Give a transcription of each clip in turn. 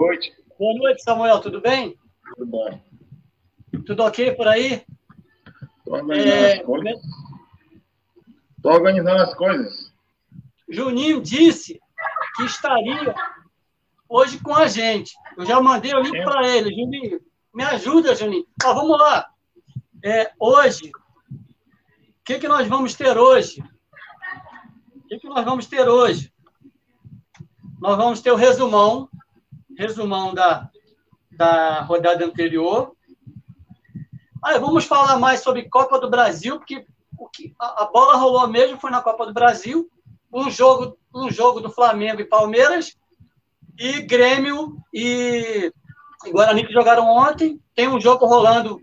noite. Boa noite, Samuel, tudo bem? Tudo bom. Tudo ok por aí? Estou organizando é... as coisas. Estou organizando as coisas. Juninho disse que estaria hoje com a gente. Eu já mandei o link para ele. Juninho, me ajuda, Juninho. Tá, vamos lá. É, hoje, o que, que nós vamos ter hoje? O que, que nós vamos ter hoje? Nós vamos ter o resumão, resumão da, da rodada anterior. Aí vamos falar mais sobre Copa do Brasil, porque o que, a, a bola rolou mesmo foi na Copa do Brasil. Um jogo, um jogo do Flamengo e Palmeiras, e Grêmio e, Guarani que jogaram ontem. Tem um jogo rolando,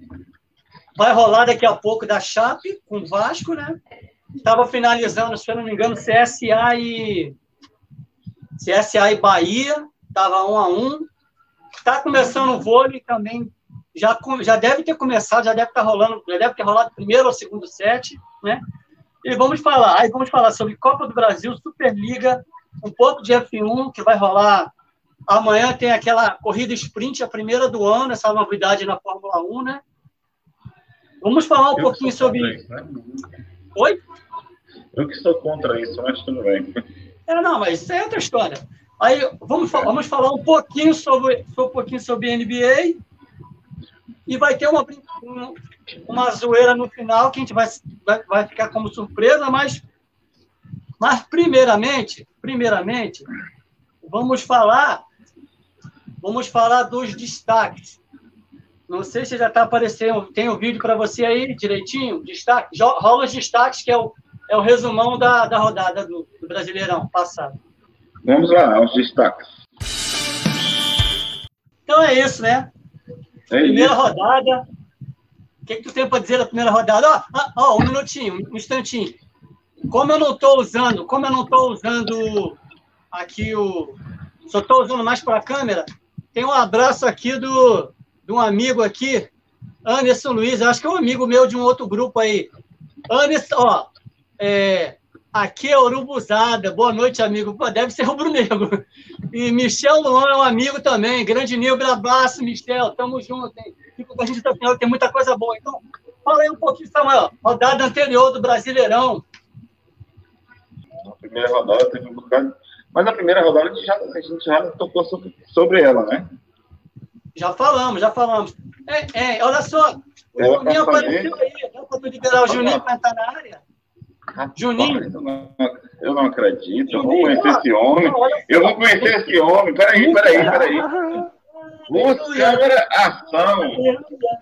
vai rolar daqui a pouco da Chape com o Vasco, né? Estava finalizando, se eu não me engano, CSA e CSA e Bahia, estava um a um. Está começando o vôlei também, já, já deve ter começado, já deve estar tá rolando, já deve ter rolado primeiro ou segundo set, né? E vamos falar, aí vamos falar sobre Copa do Brasil, Superliga, um pouco de F1 que vai rolar amanhã tem aquela corrida sprint, a primeira do ano, essa novidade na Fórmula 1, né? Vamos falar um Eu pouquinho sobre. Isso, né? Oi? Eu que sou contra isso, mas tudo bem. É, não, mas isso é outra história. Aí vamos, vamos falar um pouquinho sobre, um pouquinho sobre NBA e vai ter uma, uma zoeira no final que a gente vai, vai, vai ficar como surpresa, mas, mas primeiramente, primeiramente, vamos falar vamos falar dos destaques. Não sei se já está aparecendo, tem o um vídeo para você aí direitinho, destaque, rola os destaques, que é o, é o resumão da, da rodada do, do Brasileirão passado. Vamos lá, os destaques. Então é isso, né? É primeira isso. rodada. O que, que tu tem para dizer da primeira rodada? Ó, oh, oh, um minutinho, um instantinho. Como eu não estou usando, como eu não estou usando aqui o. Só estou usando mais para a câmera, tem um abraço aqui do, de um amigo aqui, Anderson Luiz, acho que é um amigo meu de um outro grupo aí. Anderson, ó, é, aqui é Urubuzada. Boa noite, amigo. Pô, deve ser rubro-negro. E Michel Luan é um amigo também. Grande Nilber, abraço, Michel. Tamo junto, hein? Fico com a gente até final, tem muita coisa boa. Então, fala aí um pouquinho, Samuel. Rodada anterior do Brasileirão. Na primeira rodada teve um bocado mas na primeira rodada a gente já, a gente já tocou sobre, sobre ela, né? Já falamos, já falamos. É, é olha só, o Juninho apareceu aí, dá para liberar o Juninho para entrar na área? Juninho. Eu não, eu não acredito, Juninho, eu vou conhecer esse homem. Eu vou conhecer esse homem. Peraí, peraí, peraí. Luz, câmera, ação.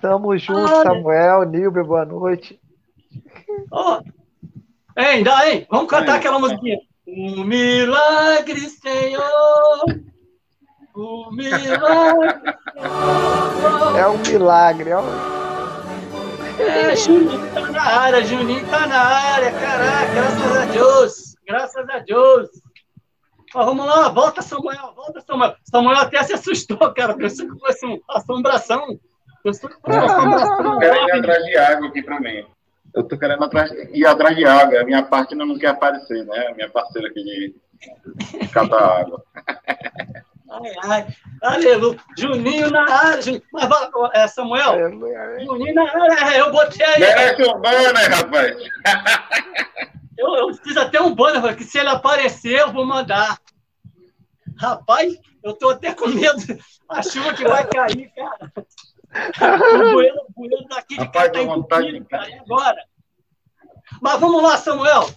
Tamo junto, Samuel, Nilber, boa noite. Ó, oh. Hein, dá, hein? Vamos cantar aquela musiquinha. Um milagre, Senhor. Um milagre, Senhor. É um milagre, ó. É, Juninho tá na área, Juninho tá na área, caraca, graças a Deus, graças a Deus. Ó, vamos lá, volta Samuel, volta Samuel. Samuel até se assustou, cara, pensou que fosse uma assombração. Pensou que fosse uma assombração. Quero atrás de água aqui pra mim eu tô querendo atrás, ir atrás de água. A minha parte não quer aparecer, né? A minha parceira aqui de, catar água. Ai, ai, aleluia. Juninho na área. Juninho. Mas, é, Samuel, Juninho na área. É, eu botei aí. Merece um banner, rapaz. Eu, eu fiz até um banner, que se ele aparecer, eu vou mandar. Rapaz, eu tô até com medo. A chuva que vai cair, cara o bueiro, o bueiro daqui de Rapaz, cá tá vontade, cara, e agora? Mas vamos lá, Samuel.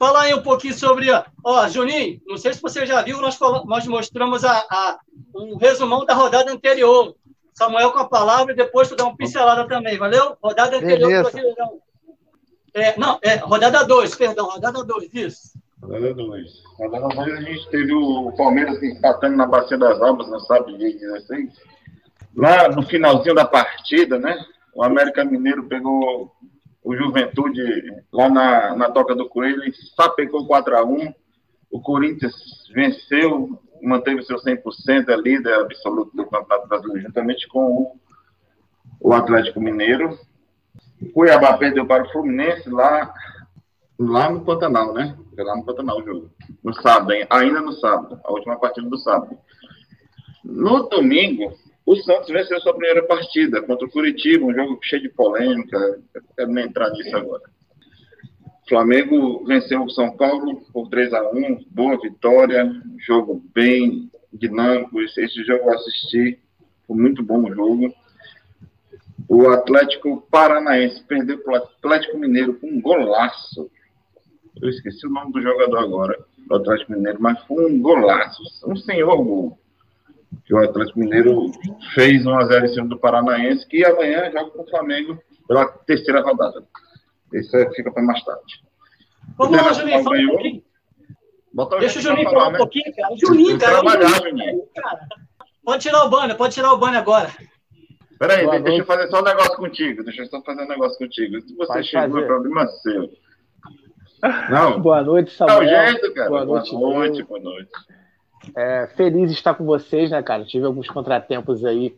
Falar aí um pouquinho sobre. Ó, Juninho, não sei se você já viu, nós, nós mostramos a, a, um resumão da rodada anterior. Samuel com a palavra e depois tu dá uma pincelada também, valeu? Rodada anterior do Brasileirão. É, não, é, rodada 2, perdão, rodada 2, isso. Rodada 2. Rodada 2 a gente teve o Palmeiras empatando na Bacia das Almas, não sabe, de 16 lá no finalzinho da partida, né? O América Mineiro pegou o Juventude lá na, na Toca do Coelho sapecou 4x1. O Corinthians venceu, manteve seu 100%, é líder absoluto do Campeonato Brasileiro, juntamente com o, o Atlético Mineiro. O Cuiabá perdeu para o Fluminense lá, lá no Pantanal, né? Lá no Pantanal o jogo. No sábado, hein? ainda no sábado, a última partida do sábado. No domingo, o Santos venceu sua primeira partida contra o Curitiba, um jogo cheio de polêmica. Eu quero nem entrar nisso agora. O Flamengo venceu o São Paulo por 3 a 1 boa vitória, jogo bem dinâmico. Esse, jogo eu assisti, foi muito bom o jogo. O Atlético Paranaense perdeu para o Atlético Mineiro com um golaço. Eu esqueci o nome do jogador agora, do Atlético Mineiro, mas foi um golaço, um senhor gol que o Atlético Mineiro fez 1x0 em cima do Paranaense, que amanhã joga com o Flamengo pela terceira rodada. Isso fica para mais tarde. Vamos lá, Juninho, fala um pouquinho. Deixa o Juninho falar um né? pouquinho, cara. Juninho, cara. Trabalhar, Juninho. Cara. Pode tirar o banner, pode tirar o banner agora. Peraí, deixa noite. eu fazer só um negócio contigo. Deixa eu só fazer um negócio contigo. Se você chegou, fazer. é problema seu. Não. Boa noite, Samuel. Não, jeito, cara. Boa noite, boa noite. Boa noite. É, feliz de estar com vocês, né, cara? Tive alguns contratempos aí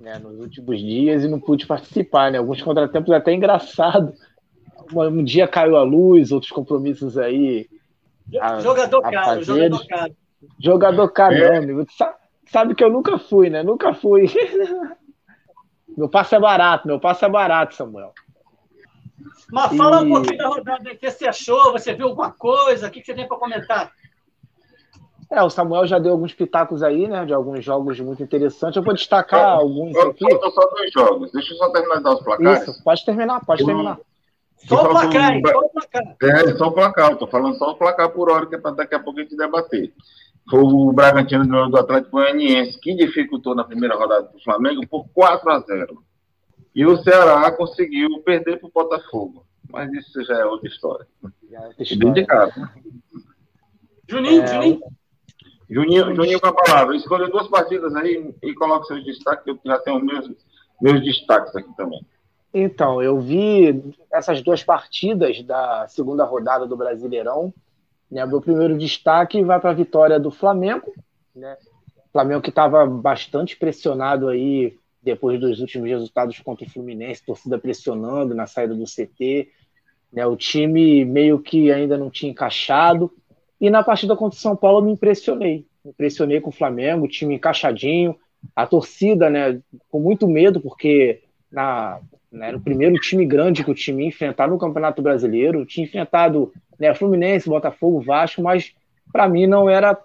né, nos últimos dias e não pude participar, né? Alguns contratempos até engraçado. Um dia caiu a luz, outros compromissos aí. A, jogador a caro, jogador caro. Jogador caro, é. amigo. Sabe que eu nunca fui, né? Nunca fui. meu passe é barato, meu passe é barato, Samuel. Mas fala e... um pouquinho da rodada, o que você achou? Você viu alguma coisa? O que você tem para comentar? É, o Samuel já deu alguns pitacos aí, né? De alguns jogos muito interessantes. Eu vou destacar é, alguns aqui. Faltam só dois jogos. Deixa eu só terminar de dar os placares. Isso, pode terminar, pode eu, terminar. Só o placar, só o placar. É, só o placar. Eu tô falando só o placar por hora, que é para daqui a pouco a gente debater. Foi o Bragantino do Atlético Goianiense que dificultou na primeira rodada do Flamengo por 4 a 0 E o Ceará conseguiu perder para o Botafogo. Mas isso já é outra história. Já é outra história. de casa. Juninho, é, Juninho. Juninho, Juninho com a palavra. Escolha duas partidas aí e coloque seus destaques, eu já tenho meus, meus destaques aqui também. Então, eu vi essas duas partidas da segunda rodada do Brasileirão. Né? Meu primeiro destaque vai para a vitória do Flamengo. Né? Flamengo que estava bastante pressionado aí depois dos últimos resultados contra o Fluminense, torcida pressionando na saída do CT. Né? O time meio que ainda não tinha encaixado. E na partida contra o São Paulo eu me impressionei. Me impressionei com o Flamengo, o time encaixadinho, a torcida, né, com muito medo, porque na, né, era o primeiro time grande que o time enfrentar no Campeonato Brasileiro. Tinha enfrentado né, Fluminense, Botafogo, Vasco, mas para mim não era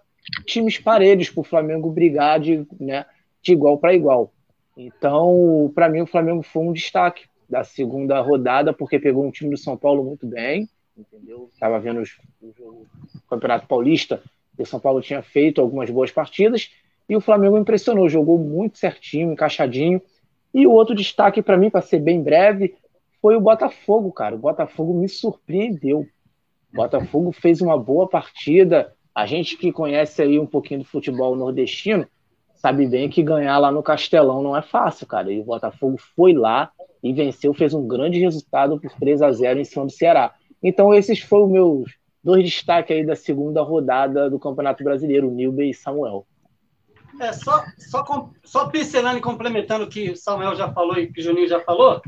times parelhos para o Flamengo brigar de, né, de igual para igual. Então, para mim, o Flamengo foi um destaque da segunda rodada, porque pegou um time do São Paulo muito bem, entendeu? Estava vendo os, o Campeonato Paulista o São Paulo tinha feito algumas boas partidas e o Flamengo impressionou, jogou muito certinho, encaixadinho. E o outro destaque para mim, para ser bem breve, foi o Botafogo, cara. O Botafogo me surpreendeu. O Botafogo fez uma boa partida. A gente que conhece aí um pouquinho do futebol nordestino sabe bem que ganhar lá no Castelão não é fácil, cara. E o Botafogo foi lá e venceu, fez um grande resultado por 3 a 0 em cima do Ceará. Então, esses foram os meus dois destaques aí da segunda rodada do Campeonato Brasileiro, o Nilber e Samuel. É, só, só, só pincelando e complementando o que o Samuel já falou e que o Juninho já falou,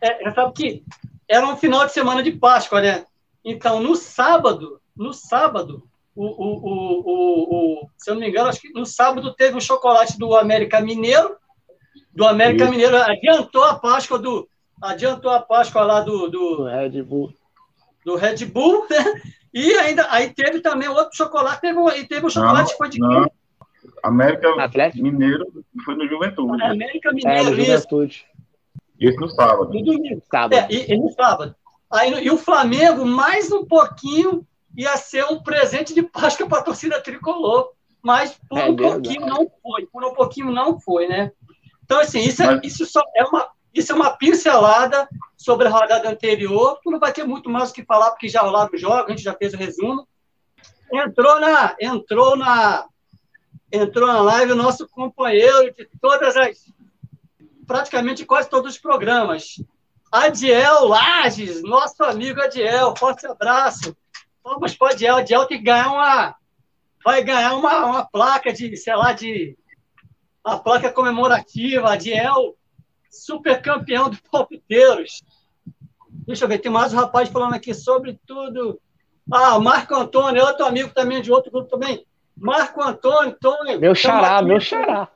é, sabe que era um final de semana de Páscoa, né? Então, no sábado, no sábado, o, o, o, o, se eu não me engano, acho que no sábado teve o chocolate do América Mineiro, do América. Mineiro, adiantou a Páscoa do, adiantou a Páscoa lá do, do, do Red Bull do Red Bull, né? E ainda aí teve também outro chocolate, teve, e teve o chocolate não, foi de. América Atlético? Mineiro foi no Juventude. América Mineiro, é, Juventude. Isso no sábado. No domingo. Sábado. É, e, e, no sábado. Aí, e o Flamengo, mais um pouquinho, ia ser um presente de Páscoa para a torcida tricolor. Mas por é um verdade. pouquinho não foi. Por um pouquinho não foi, né? Então, assim, isso, é, mas... isso só é uma, isso é uma pincelada sobre a rodada anterior. Tu não vai ter muito mais o que falar, porque já rolaram os jogos, a gente já fez o resumo. Entrou na, entrou na, entrou na live o nosso companheiro de todas as, praticamente quase todos os programas. Adiel Lages, nosso amigo Adiel, forte abraço. Vamos para Adiel. Adiel tem que ganhar uma, vai ganhar uma, uma placa de, sei lá, de uma placa comemorativa. Adiel super campeão de palpiteiros. Deixa eu ver, tem mais um rapaz falando aqui sobre tudo. Ah, Marco Antônio, outro amigo também de outro grupo também. Marco Antônio, Antônio. Meu xará, meu xará.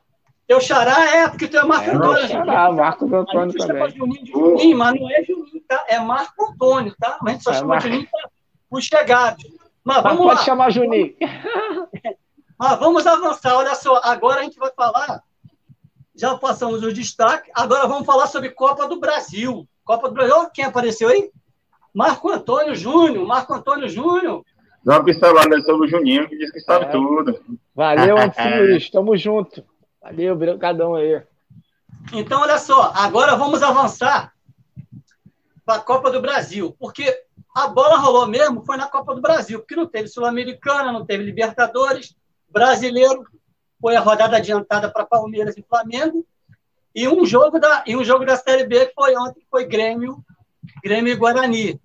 Teu xará é, porque tu é Marco É, Antônio. xará, Antônio gente chama também. Juninho de Juninho, mas não é Juninho, tá? É Marco Antônio, tá? Mas a gente só É chama Mar- Juninho para os chegados. Mas Mas vamos pode lá. chamar Juninho. Mas vamos avançar. Olha só, agora a gente vai falar. Já passamos os destaques. Agora vamos falar sobre Copa do Brasil. Copa do Brasil. Quem apareceu aí? Marco Antônio Júnior. Marco Antônio Júnior. Dá uma pincelada sobre o Juninho, que disse que sabe É. tudo. Valeu, Anderson Luiz. Tamo junto. Valeu, brigadão aí. Então, olha só. Agora vamos avançar para a Copa do Brasil. Porque a bola rolou mesmo foi na Copa do Brasil. Porque não teve Sul-Americana, não teve Libertadores. Brasileiro foi a rodada adiantada para Palmeiras e Flamengo. E um jogo da, e um jogo da Série B que foi ontem, que foi Grêmio, Grêmio e Guarani.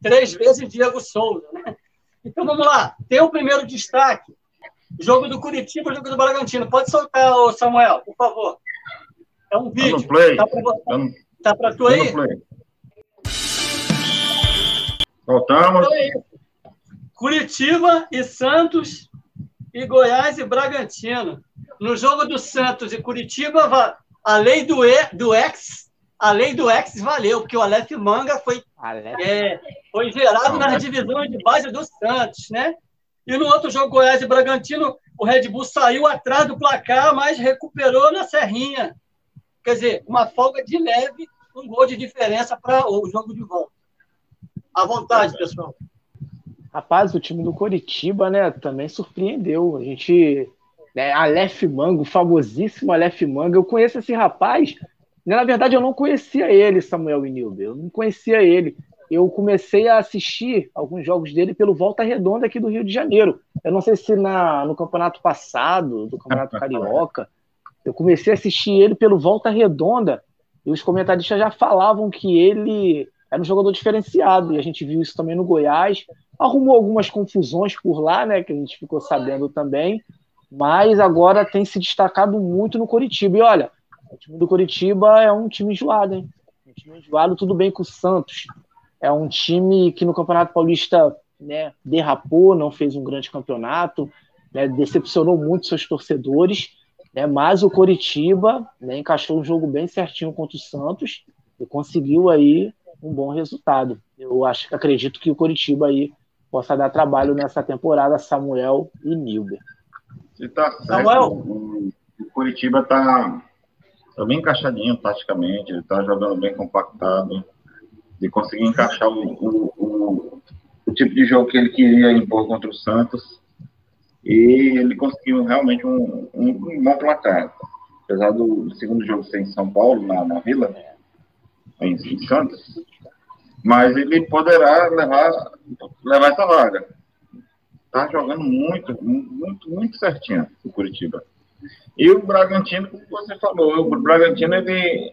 Três vezes Diego Souza. Né? Então vamos lá. Tem o primeiro destaque. Jogo do Curitiba, jogo do Bragantino. Pode soltar, ô Samuel, por favor. É um Tá vídeo. Tá para Tá tá pra tu tá aí? Voltamos. Então é. Curitiba e Santos e Goiás e Bragantino. No jogo do Santos e Curitiba, a lei do, e, do ex, a lei do ex valeu, porque o Aleph Manga foi, Alex. é, foi gerado nas divisões de base do Santos, né? E no outro jogo, Goiás e Bragantino, o Red Bull saiu atrás do placar, mas recuperou na Serrinha. Quer dizer, uma folga de leve, um gol de diferença para o jogo de volta. À vontade, pessoal. Rapaz, o time do Coritiba, né, também surpreendeu. A gente. Né, Aleph Manga, o famosíssimo Aleph Manga. Eu conheço esse rapaz. né, Na verdade, eu não conhecia ele, Samuel Inilber. Eu não conhecia ele. Eu comecei a assistir alguns jogos dele pelo Volta Redonda aqui do Rio de Janeiro. Eu não sei se na, no campeonato passado, do Campeonato Carioca, eu comecei a assistir ele pelo Volta Redonda e os comentaristas já falavam que ele era um jogador diferenciado. E a gente viu isso também no Goiás arrumou algumas confusões por lá, né, que a gente ficou sabendo também, mas agora tem se destacado muito no Coritiba. E olha, o time do Coritiba é um time enjoado, hein? Um time enjoado, tudo bem com o Santos. É um time que no Campeonato Paulista né, derrapou, não fez um grande campeonato, né, decepcionou muito seus torcedores, né, mas o Coritiba né, encaixou um jogo bem certinho contra o Santos e conseguiu aí um bom resultado. Eu acho, acredito que o Coritiba aí possa dar trabalho nessa temporada, Samuel e Nilber. Você tá certo. Samuel? O, o Curitiba tá, tá bem encaixadinho taticamente, ele tá jogando bem compactado, de conseguir encaixar o, o, o, o tipo de jogo que ele queria impor contra o Santos. E ele conseguiu realmente um, um, um bom placar. Apesar do segundo jogo ser em São Paulo, na, na Vila, em, Santos, mas ele poderá levar, levar essa vaga tá jogando muito, muito, muito certinho o Curitiba. E o Bragantino, como você falou, o Bragantino ele,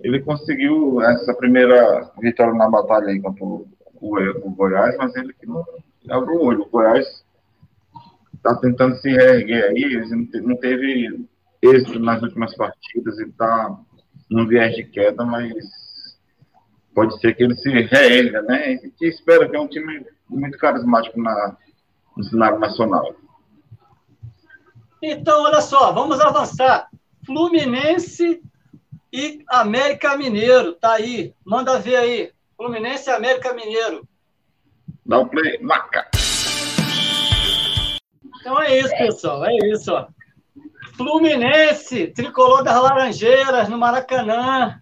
ele conseguiu essa primeira vitória na batalha aí contra o, o, o Goiás, mas ele que não abriu o olho. O Goiás está tentando se reerguer aí, ele não te- não teve êxito nas últimas partidas, ele está num viés de queda, mas pode ser que ele se reerga, né? E que espera que é um time muito carismático na, no cenário nacional. Então, olha só, vamos avançar. Fluminense e América Mineiro, tá aí. Manda ver aí. Fluminense e América Mineiro. Dá o play, marca. Então é isso, pessoal. É isso, ó. Fluminense, tricolor das Laranjeiras, no Maracanã.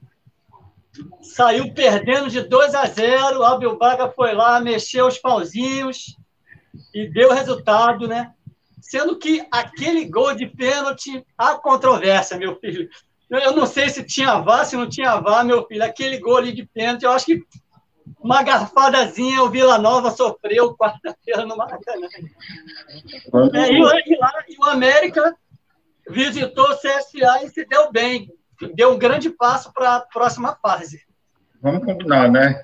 Saiu perdendo de 2 a 0. Abel Braga foi lá, mexeu os pauzinhos e deu resultado, né? Sendo que aquele gol de pênalti, há controvérsia, meu filho. Eu não sei se tinha VAR, se não tinha VAR, meu filho. Aquele gol ali de pênalti, eu acho que uma garfadazinha o Vila Nova sofreu quarta-feira no Maracanã. É, e lá, e o América visitou o CSA e se deu bem. Deu um grande passo para a próxima fase. Vamos combinar, né?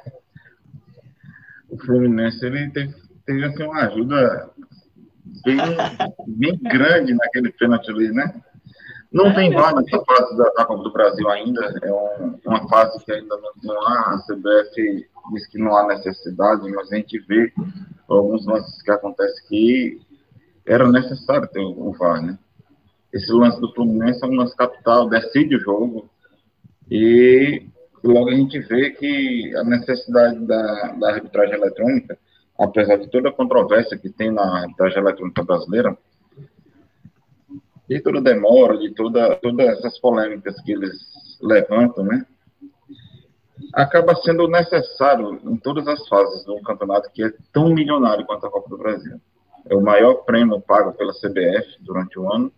O Fluminense ele teve, teve assim, uma ajuda bem, bem grande naquele pênalti ali, né? Não É, tem meu VAR nessa fase da, da Copa do Brasil ainda. É um- uma fase que ainda não, não há. A CBF diz que não há necessidade, mas a gente vê alguns lances que acontecem que era necessário ter o VAR, né? Esse lance do Fluminense é um lance capital, decide o jogo, e logo a gente vê que a necessidade da, da arbitragem eletrônica, apesar de toda a controvérsia que tem na arbitragem eletrônica brasileira, de toda demora, de toda, todas essas polêmicas que eles levantam, né? Acaba sendo necessário em todas as fases do campeonato que é tão milionário quanto a Copa do Brasil. É o maior prêmio pago pela CBF durante o ano.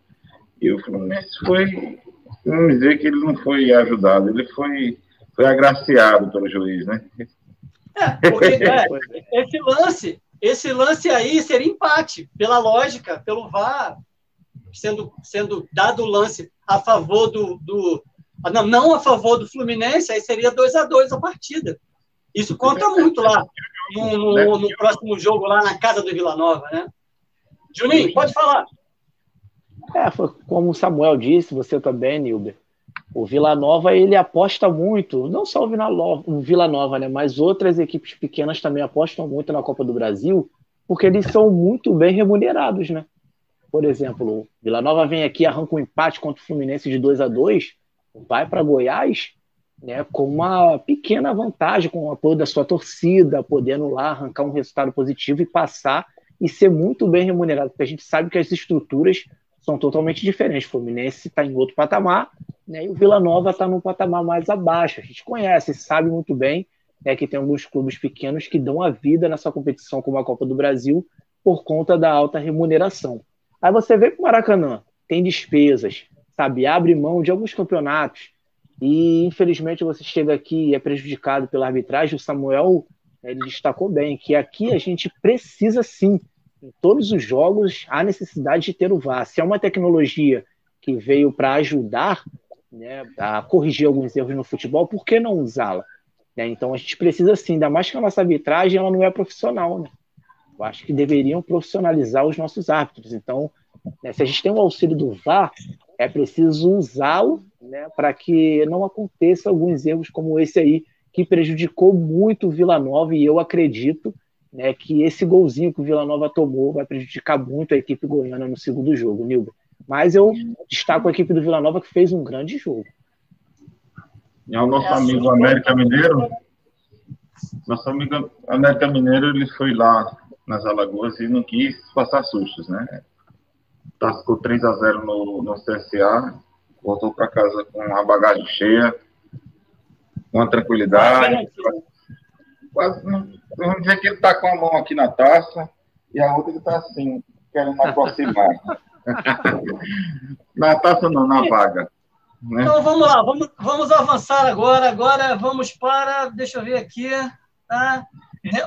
E o Fluminense foi, vamos dizer que ele não foi ajudado, ele foi, foi agraciado pelo juiz, né? É, porque é, esse lance, esse lance aí seria empate, pela lógica, pelo VAR, sendo, sendo dado o lance a favor do, do não, não a favor do Fluminense, aí seria 2 a 2 a partida. Isso conta muito lá no, no, no, próximo jogo, lá na casa do Vila Nova, né? Juninho, pode falar. É, como o Samuel disse, você também, Nilber. O Vila Nova ele aposta muito, não só o Vila Nova, o Vila Nova, né, mas outras equipes pequenas também apostam muito na Copa do Brasil, porque eles são muito bem remunerados, né? Por exemplo, o Vila Nova vem aqui, arranca um empate contra o Fluminense de 2 a 2 vai para Goiás né, com uma pequena vantagem, com o apoio da sua torcida, podendo lá arrancar um resultado positivo e passar e ser muito bem remunerado, porque a gente sabe que as estruturas são totalmente diferentes. O Fluminense está em outro patamar né, e o Vila Nova está num patamar mais abaixo. A gente conhece, sabe muito bem né, que tem alguns clubes pequenos que dão a vida nessa competição, como a Copa do Brasil, por conta da alta remuneração. Aí você vê que o Maracanã tem despesas, sabe? Abre mão de alguns campeonatos. E infelizmente você chega aqui e é prejudicado pela arbitragem. O Samuel ele destacou bem que aqui a gente precisa sim, em todos os jogos, há necessidade de ter o VAR. Se é uma tecnologia que veio para ajudar né, a corrigir alguns erros no futebol, por que não usá-la? Né? Então a gente precisa sim, ainda mais que a nossa arbitragem ela não é profissional. Né? Eu acho que deveriam profissionalizar os nossos árbitros. Então, né, se a gente tem o auxílio do VAR, é preciso usá-lo né, para que não aconteça alguns erros como esse aí, que prejudicou muito o Vila Nova, e eu acredito né, que esse golzinho que o Vila Nova tomou vai prejudicar muito a equipe goiana no segundo jogo, Nilber. Mas eu destaco a equipe do Vila Nova que fez um grande jogo. E ao nosso amigo América Mineiro, nosso amigo América Mineiro, ele foi lá nas Alagoas e não quis passar sustos, né? Tascou 3 a 0 no, no CSA, voltou para casa com a bagagem cheia, com a tranquilidade. Quase, vamos dizer que ele está com a mão aqui na taça e a outra ele está assim, querendo aproximar. na taça não, na vaga. Né? Então vamos lá, vamos, vamos avançar agora. Agora vamos para, deixa eu ver aqui, tá?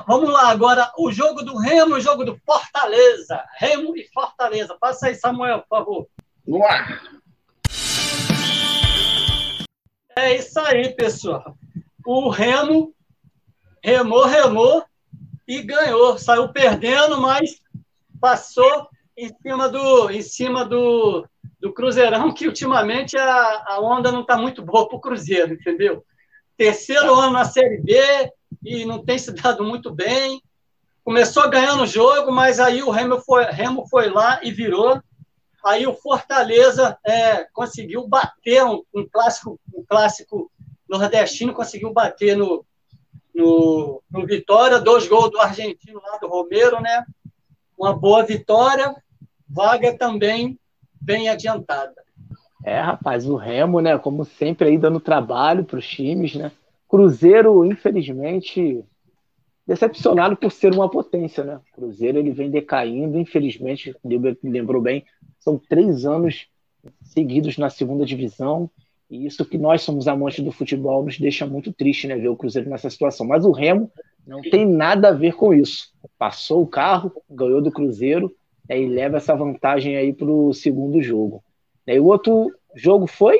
Vamos lá agora, o jogo do Remo e o jogo do Fortaleza. Remo e Fortaleza. Passa aí, Samuel, por favor. No ar. É isso aí, pessoal. O Remo remou, remou e ganhou. Saiu perdendo, mas passou em cima do, em cima do, do Cruzeirão, que ultimamente a, a onda não está muito boa para o Cruzeiro, entendeu? Terceiro ano na Série B, e não tem se dado muito bem. Começou ganhando o jogo, mas aí o Remo foi, Remo foi lá e virou. Aí o Fortaleza é, conseguiu bater um, um, clássico, um clássico nordestino, conseguiu bater no, no, no Vitória, dois gols do argentino lá do Romero, né? Uma boa vitória, vaga também bem adiantada. É, rapaz, o Remo, né? Como sempre aí dando trabalho para os times, né? Cruzeiro, infelizmente, decepcionado por ser uma potência, né? Cruzeiro ele vem decaindo, infelizmente, lembrou bem, são três anos seguidos na segunda divisão, e isso que nós somos amantes do futebol nos deixa muito triste, né? Ver o Cruzeiro nessa situação. Mas o Remo não tem nada a ver com isso. Passou o carro, ganhou do Cruzeiro, né, e leva essa vantagem aí para o segundo jogo. E o outro jogo foi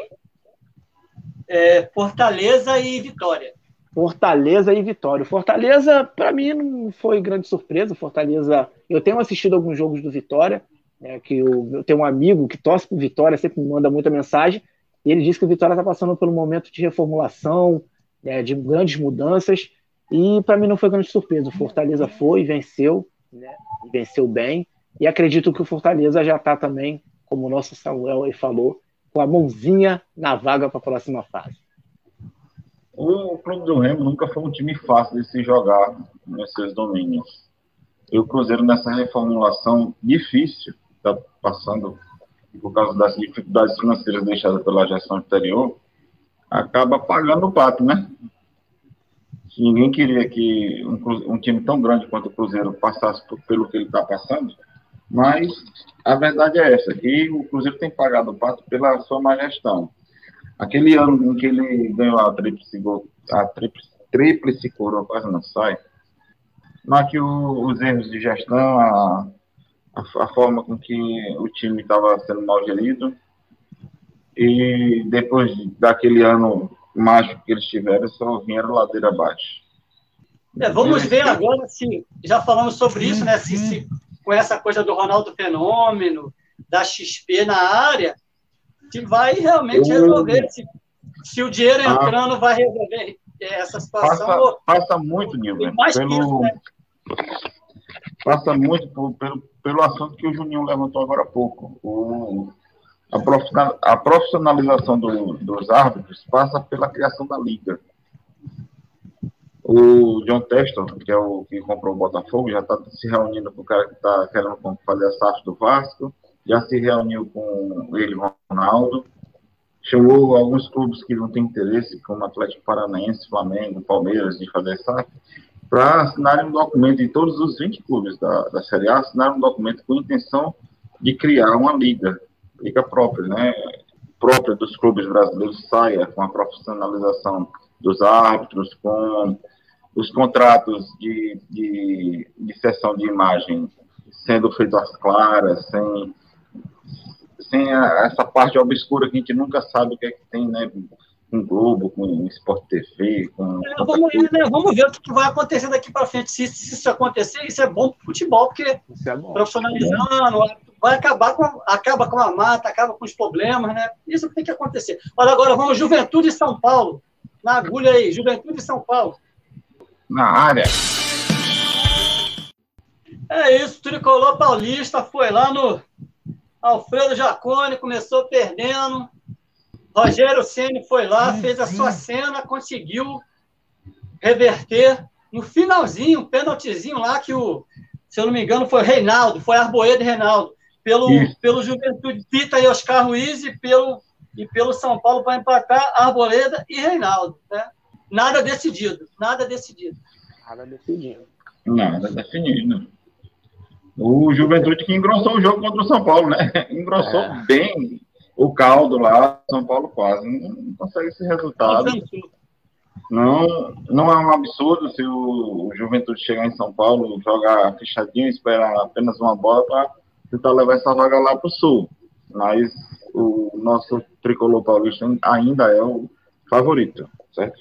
é, Fortaleza e Vitória. Fortaleza e Vitória. Fortaleza, para mim, não foi grande surpresa. Fortaleza, eu tenho assistido alguns jogos do Vitória, né, que eu, eu, tenho um amigo que torce por Vitória, sempre me manda muita mensagem, e ele diz que o Vitória está passando por um momento de reformulação, né, de grandes mudanças, e para mim não foi grande surpresa. O Fortaleza foi, venceu, né, venceu bem. E acredito que o Fortaleza já está também, como o nosso Samuel aí falou, com a mãozinha na vaga para a próxima fase. O Clube do Remo nunca foi um time fácil de se jogar nesses domínios. E o Cruzeiro, nessa reformulação difícil, está passando por causa das dificuldades financeiras deixadas pela gestão anterior, acaba pagando o pato, né? Ninguém queria que um, um, time tão grande quanto o Cruzeiro passasse por, pelo que ele está passando, mas a verdade é essa, que o Cruzeiro tem pagado o pato pela sua má gestão. Aquele ano em que ele ganhou a tríplice, a tríplice, tríplice coroa, quase não sai, mas que o, os erros de gestão, a, a, a forma com que o time estava sendo mal gerido, e depois daquele ano mágico que eles tiveram, só vieram ladeira abaixo. É, vamos ver agora se, já falamos sobre isso, né? Se, se, com essa coisa do Ronaldo Fenômeno, da XP na área, que vai realmente resolver. Se, se o dinheiro ah. entrando vai resolver essa situação. Passa, passa muito, Nilton, pelo, isso, né? passa muito por, pelo, pelo assunto que o Juninho levantou agora há pouco. O, a, profissionalização do, dos árbitros passa pela criação da liga. O John Teston, que é o que comprou o Botafogo, já está se reunindo com o cara que está querendo fazer a SAF do Vasco, já se reuniu com ele, Ronaldo, chamou alguns clubes que não têm interesse, como Atlético Paranaense, Flamengo, Palmeiras, de fazer SAF, para assinarem um documento, e todos os 20 clubes da, da Série A assinaram um documento com a intenção de criar uma liga, liga própria, né, própria dos clubes brasileiros, saia com a profissionalização dos árbitros, com os contratos de, de, de sessão de imagem sendo feitos às claras, sem, sem a, essa parte obscura que a gente nunca sabe o que é que tem, né, com Globo, com Sport TV, com. É, vamos, né, vamos, ver o que vai acontecer daqui para frente. Se, se, isso acontecer, isso é bom para o futebol, porque é profissionalizando, vai acabar com, acaba com a mata, acaba com os problemas, né? Isso tem que acontecer. Olha, agora vamos, Juventude São Paulo. Na agulha aí, Juventude São Paulo. Na área. É isso, Tricolor Paulista foi lá no Alfredo Jacone, começou perdendo Rogério Ceni foi lá, fez a sua cena, conseguiu reverter no finalzinho, um pênaltizinho lá que o, se eu não me engano, foi Reinaldo, foi Arboeda e Reinaldo, pelo, pelo Juventude Pita e Oscar Ruiz e pelo, e pelo São Paulo para empatar Arboleda e Reinaldo. Né? Nada decidido, nada decidido. Nada decidido. Nada definido. O Juventude que engrossou o jogo contra o São Paulo, né? Engrossou é. bem o caldo lá, São Paulo quase não consegue esse resultado. Não, não é um absurdo se o Juventude chegar em São Paulo, jogar fechadinho, esperar apenas uma bola para tentar levar essa vaga lá para o Sul. Mas o nosso tricolor paulista ainda é o favorito, certo?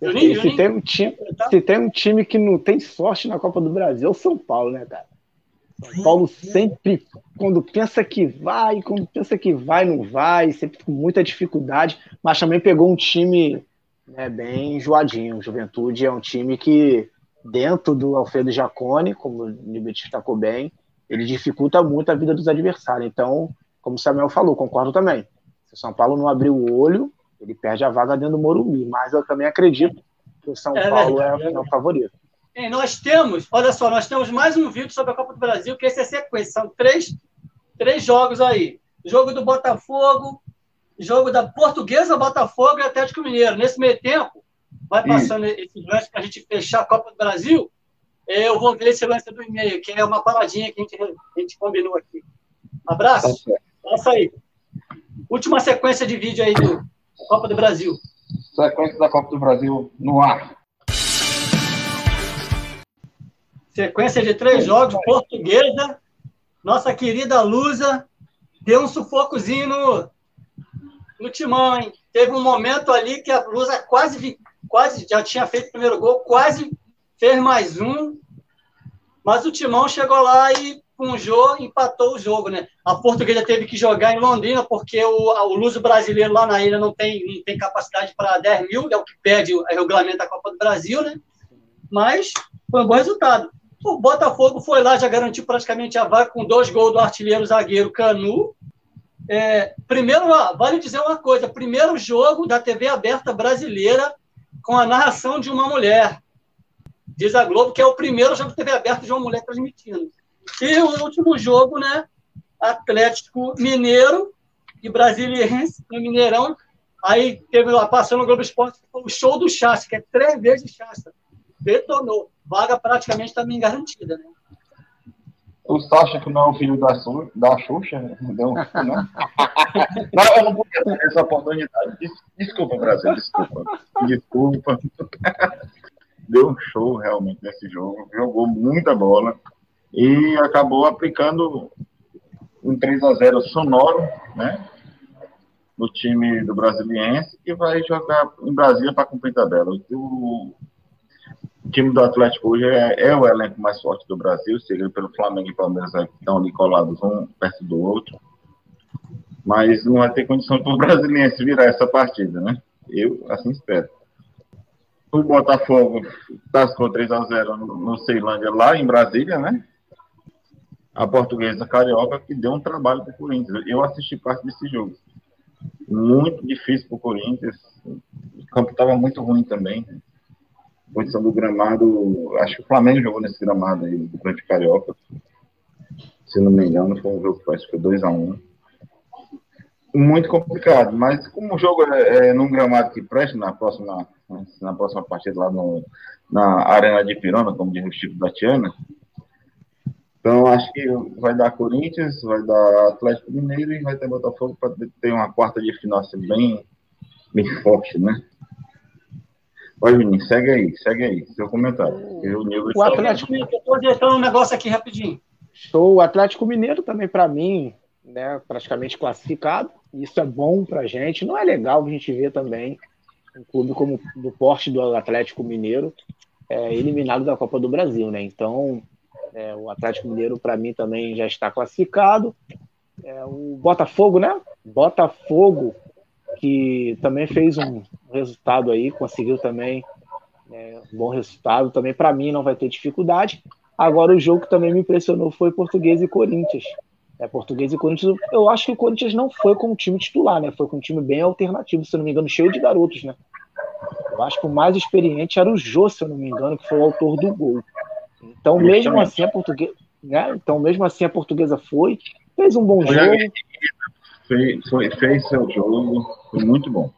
Se tem, um time, se tem um time que não tem sorte na Copa do Brasil, é o São Paulo, né, cara? São Paulo sempre, quando pensa que vai, quando pensa que vai, não vai, sempre com muita dificuldade, mas também pegou um time né, bem enjoadinho. Juventude é um time que, dentro do Alfredo Jacone, como o Liberty destacou bem, ele dificulta muito a vida dos adversários. Então, como o Samuel falou, concordo também. Se o São Paulo não abrir o olho, ele perde a vaga dentro do Morumbi. Mas eu também acredito que o São é Paulo é, é o favorito. Bem, nós temos, olha só, nós temos mais um vídeo sobre a Copa do Brasil, que esse é sequência. São três, três jogos aí. Jogo do Botafogo, jogo da Portuguesa, Botafogo e Atlético Mineiro. Nesse meio tempo, vai passando Isso. esse lance para a gente fechar a Copa do Brasil. Eu vou ver esse lance do e-mail, que é uma paradinha que a gente, a gente combinou aqui. Abraço. Passa aí. Última sequência de vídeo aí do Copa do Brasil. Sequência da Copa do Brasil no ar. Sequência de três jogos, portuguesa. Nossa querida Lusa deu um sufocozinho no, no timão, hein? Teve um momento ali que a Lusa quase, quase já tinha feito o primeiro gol, quase fez mais um, mas o timão chegou lá e jogo empatou o jogo, né? A portuguesa teve que jogar em Londrina porque o, o Luso brasileiro lá na ilha não tem, não tem capacidade para 10 mil, é o que pede o regulamento da Copa do Brasil, né? Mas foi um bom resultado. O Botafogo foi lá, já garantiu praticamente a vaga com dois gols do artilheiro zagueiro Canu. É, primeiro, vale dizer uma coisa: primeiro jogo da TV aberta brasileira com a narração de uma mulher. Diz a Globo que é o primeiro jogo de TV aberta de uma mulher transmitindo. E o último jogo, né? Atlético Mineiro e Brasiliense no Mineirão. Aí teve lá, passando no Globo Esporte, o show do Chasta, que é três vezes Chasta. Detonou. Vaga praticamente também garantida, né? O Sacha, que não é o filho da, Su, da Xuxa, deu, né? não, eu não podia ter essa oportunidade. Desculpa, Brasil, desculpa. Desculpa. Deu um show realmente nesse jogo. Jogou muita bola e acabou aplicando um 3 a 0 sonoro, né? No time do Brasiliense, que vai jogar em Brasília para cumprir tabela. O time do Atlético hoje é, é, o elenco mais forte do Brasil, seguido pelo Flamengo e Palmeiras, que estão ali colados um perto do outro. Mas não vai ter condição para o Brasiliense virar essa partida, né? Eu assim espero. O Botafogo tascou 3 a 0 no, no Ceilândia, lá em Brasília, né? a portuguesa carioca, que deu um trabalho para o Corinthians. Eu assisti parte desse jogo. Muito difícil para o Corinthians. O campo estava muito ruim também. A posição do gramado. Acho que o Flamengo jogou nesse gramado aí, durante Carioca. Se não me engano, foi um jogo que foi 2x1. Um. Muito complicado, mas como o jogo é, é num gramado que presta na próxima, na próxima partida lá no, na Arena de Pirona, como diz o Chico da Tiana, então, acho que vai dar Corinthians, vai dar Atlético Mineiro e vai ter Botafogo para ter uma quarta de final assim, bem, bem forte, né? Olha, menino, segue aí, segue aí, seu comentário. O, o Atlético Mineiro, eu estou ajeitando um negócio aqui rapidinho. Show, o Atlético Mineiro também, para mim, né, praticamente classificado. Isso é bom para a gente. Não é legal a gente ver também um clube como do porte do Atlético Mineiro é, eliminado da Copa do Brasil, né? Então, é, o Atlético Mineiro, para mim, também já está classificado. É, o Botafogo, né? Botafogo, que também fez um resultado aí, conseguiu também é, um bom resultado. Também, para mim, não vai ter dificuldade. Agora, o jogo que também me impressionou foi Português e Corinthians. É, Português e Corinthians, eu acho que o Corinthians não foi com o time titular, né? Foi com um time bem alternativo, se não me engano, cheio de garotos, né? Eu acho que o mais experiente era o Jô, se eu não me engano, que foi o autor do gol. Então, mesmo assim, a portuguesa, né? Então, mesmo assim, a portuguesa foi, fez um bom jogo. Fez, foi, fez seu jogo, foi muito bom.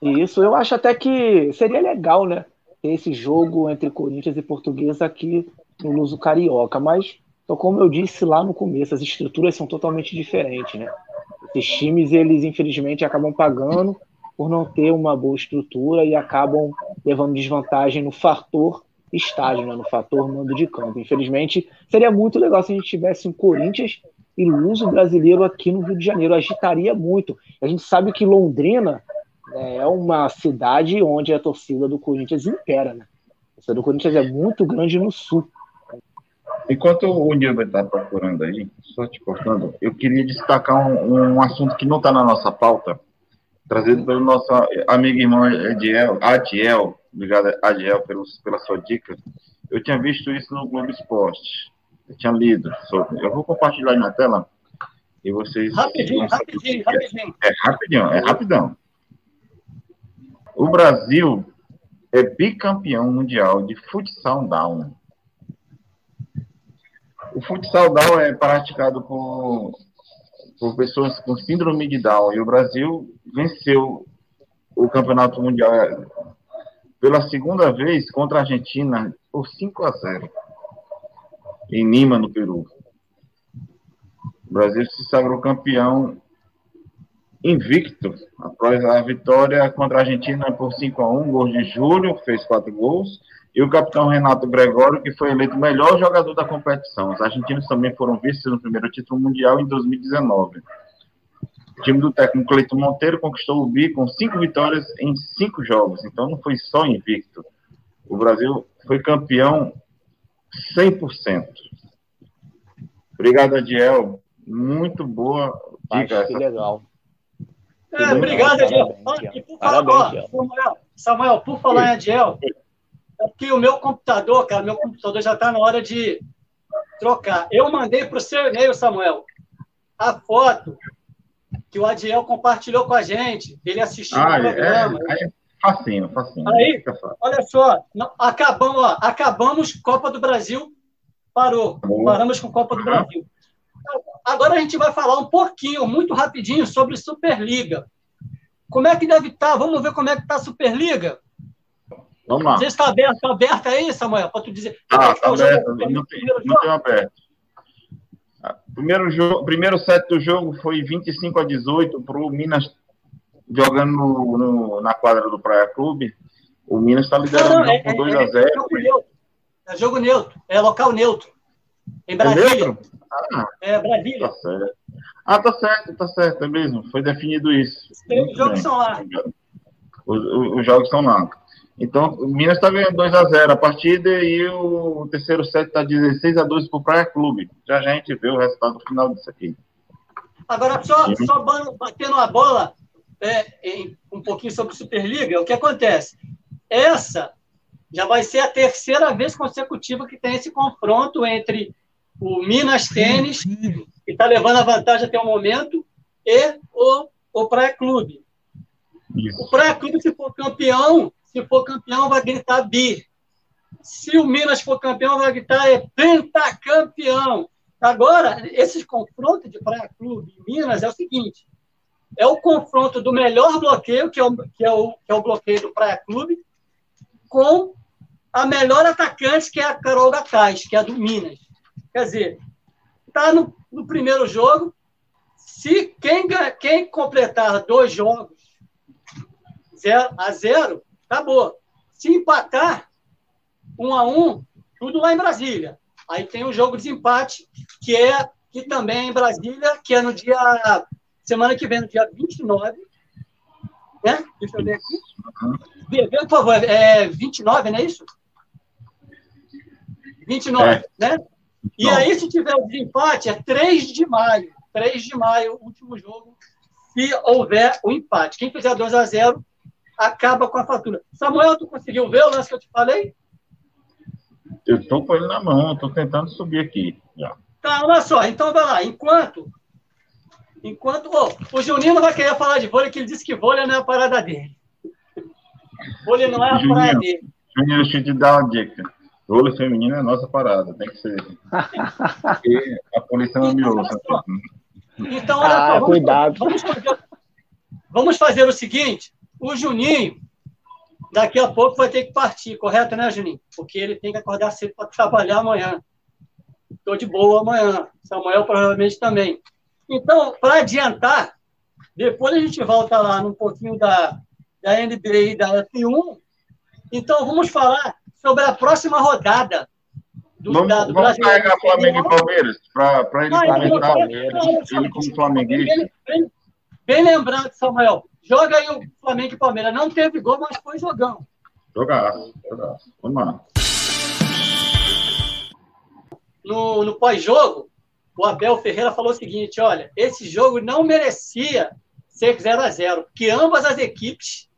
Isso, eu acho até que seria legal, né? Ter esse jogo entre Corinthians e Portuguesa aqui no Luso Carioca, mas, então, como eu disse lá no começo, as estruturas são totalmente diferentes, né? Esses times, eles infelizmente acabam pagando por não ter uma boa estrutura e acabam levando desvantagem no fator estágio, né, no fator mando de campo. Infelizmente, seria muito legal se a gente tivesse um Corinthians e Luso brasileiro aqui no Rio de Janeiro. Agitaria muito. A gente sabe que Londrina né, é uma cidade onde a torcida do Corinthians impera. Né? A torcida do Corinthians é muito grande no sul. Enquanto o Nilber está procurando aí, só te cortando, eu queria destacar um, um assunto que não está na nossa pauta, trazido pelo nosso amigo irmão Adiel, Adiel Obrigado, Adiel, pela sua dica. Eu tinha visto isso no Globo Esporte. Eu tinha lido sobre. Eu vou compartilhar aí na tela e vocês. Rapidinho, rapidinho, é. rapidinho. É rapidinho, é rapidão. O Brasil é bicampeão mundial de futsal down. O futsal down é praticado por, por pessoas com síndrome de Down e o Brasil venceu o campeonato mundial pela segunda vez contra a Argentina por 5 a 0 em Lima, no Peru. O Brasil se sagrou campeão invicto após a vitória contra a Argentina por 5 a 1 gols de Júlio, fez quatro gols, e o capitão Renato Gregório, que foi eleito o melhor jogador da competição. Os argentinos também foram vistos no primeiro título mundial em 2019. O time do técnico Cleiton Monteiro conquistou o bi com cinco vitórias em cinco jogos. Então não foi só invicto. O Brasil foi campeão 100%. Obrigado, Adiel. Muito boa dica. Que legal. É, obrigado, Adiel. Parabéns, Samuel, Samuel, por falar em Adiel, É porque o meu computador, cara, meu computador já está na hora de trocar. Eu mandei para o seu e-mail, Samuel, a foto que o Adiel compartilhou com a gente, ele assistiu ah, o é, programa. É, é, facinho, facinho. Aí, olha só, acabamos, ó, acabamos Copa do Brasil, parou, paramos com Copa do Brasil. Agora a gente vai falar um pouquinho, muito rapidinho, sobre Superliga. Como é que deve estar? Tá? Vamos ver como é que está a Superliga? Vamos lá. Você está aberto, está aberto aí, Samuel, para tu dizer. Ah, está aberto, não tem, não tem aberto. Primeiro, jogo, primeiro set do jogo foi 25 a 18 para o Minas jogando no, no, na quadra do Praia Clube. O Minas está liderando não, é, por 2 é, a 0 é, jogo neutro. É jogo neutro, é local neutro. Em é Brasília. É, ah, é Brasília. Tá certo. Ah, tá certo, tá certo, é mesmo. Foi definido isso. Os jogos são lá. Os, os, os jogos são lá. Então, o Minas está ganhando 2 a 0 a partida e o terceiro set está 16 a 2 para o Praia Clube. Já a gente vê o resultado final disso aqui. Agora, só, só batendo a bola é, em, um pouquinho sobre Superliga, o que acontece? Essa já vai ser a terceira vez consecutiva que tem esse confronto entre o Minas Tênis, que está levando a vantagem até o momento, e o, o Praia Clube. O Praia Clube, se for campeão, se for campeão, vai gritar bi. Se o Minas for campeão, vai gritar é pentacampeão. Agora, esses confrontos de Praia Clube e Minas é o seguinte: é o confronto do melhor bloqueio, que é o, que é o, que é o bloqueio do Praia Clube, com a melhor atacante, que é a Carol Gataz, que é a do Minas. Quer dizer, está no, no primeiro jogo. Se quem, quem completar dois jogos zero a zero, acabou. Se empatar, um a um, tudo lá em Brasília. Aí tem o um jogo de empate, que é que também é em Brasília, que é no dia. Semana que vem, no dia 29. Né? Deixa eu ver aqui. Vê, vê, por favor, é 29, não é isso? 29, é. né? E Bom. aí, se tiver o desempate, é 3 de maio. 3 de maio, último jogo, se houver o empate. Quem fizer 2 a 0 acaba com a fatura. Samuel, tu conseguiu ver o lance que eu te falei? Eu estou com ele na mão, estou tentando subir aqui. Já. Tá, olha só. Então, vai lá. Enquanto. Enquanto. Oh, o Juninho não vai querer falar de vôlei, que ele disse que vôlei não é a parada dele. Vôlei não é a parada dele. Juninho, deixa eu te dar uma dica. Vôlei feminino é a nossa parada, tem que ser. Porque a polícia não me ouça. Então, olha ah, só, vamos, cuidado. Vamos fazer, vamos fazer o seguinte: o Juninho, daqui a pouco, vai ter que partir, correto, né, Juninho? Porque ele tem que acordar cedo para trabalhar amanhã. Estou de boa amanhã. Samuel provavelmente também. Então, para adiantar, depois a gente volta lá num pouquinho da, da NBA e da F1. Então, vamos falar sobre a próxima rodada do, vamos, da, do vamos pegar Flamengo e Palmeiras para ele comentar ele como flamenguista. Bem, bem, bem lembrado, Samuel. Joga aí o Flamengo e Palmeiras. Não teve gol, mas foi jogão. Jogar, jogar. Vamos lá. No, no pós-jogo, o Abel Ferreira falou o seguinte: olha, esse jogo não merecia ser 0 a 0 porque ambas as equipes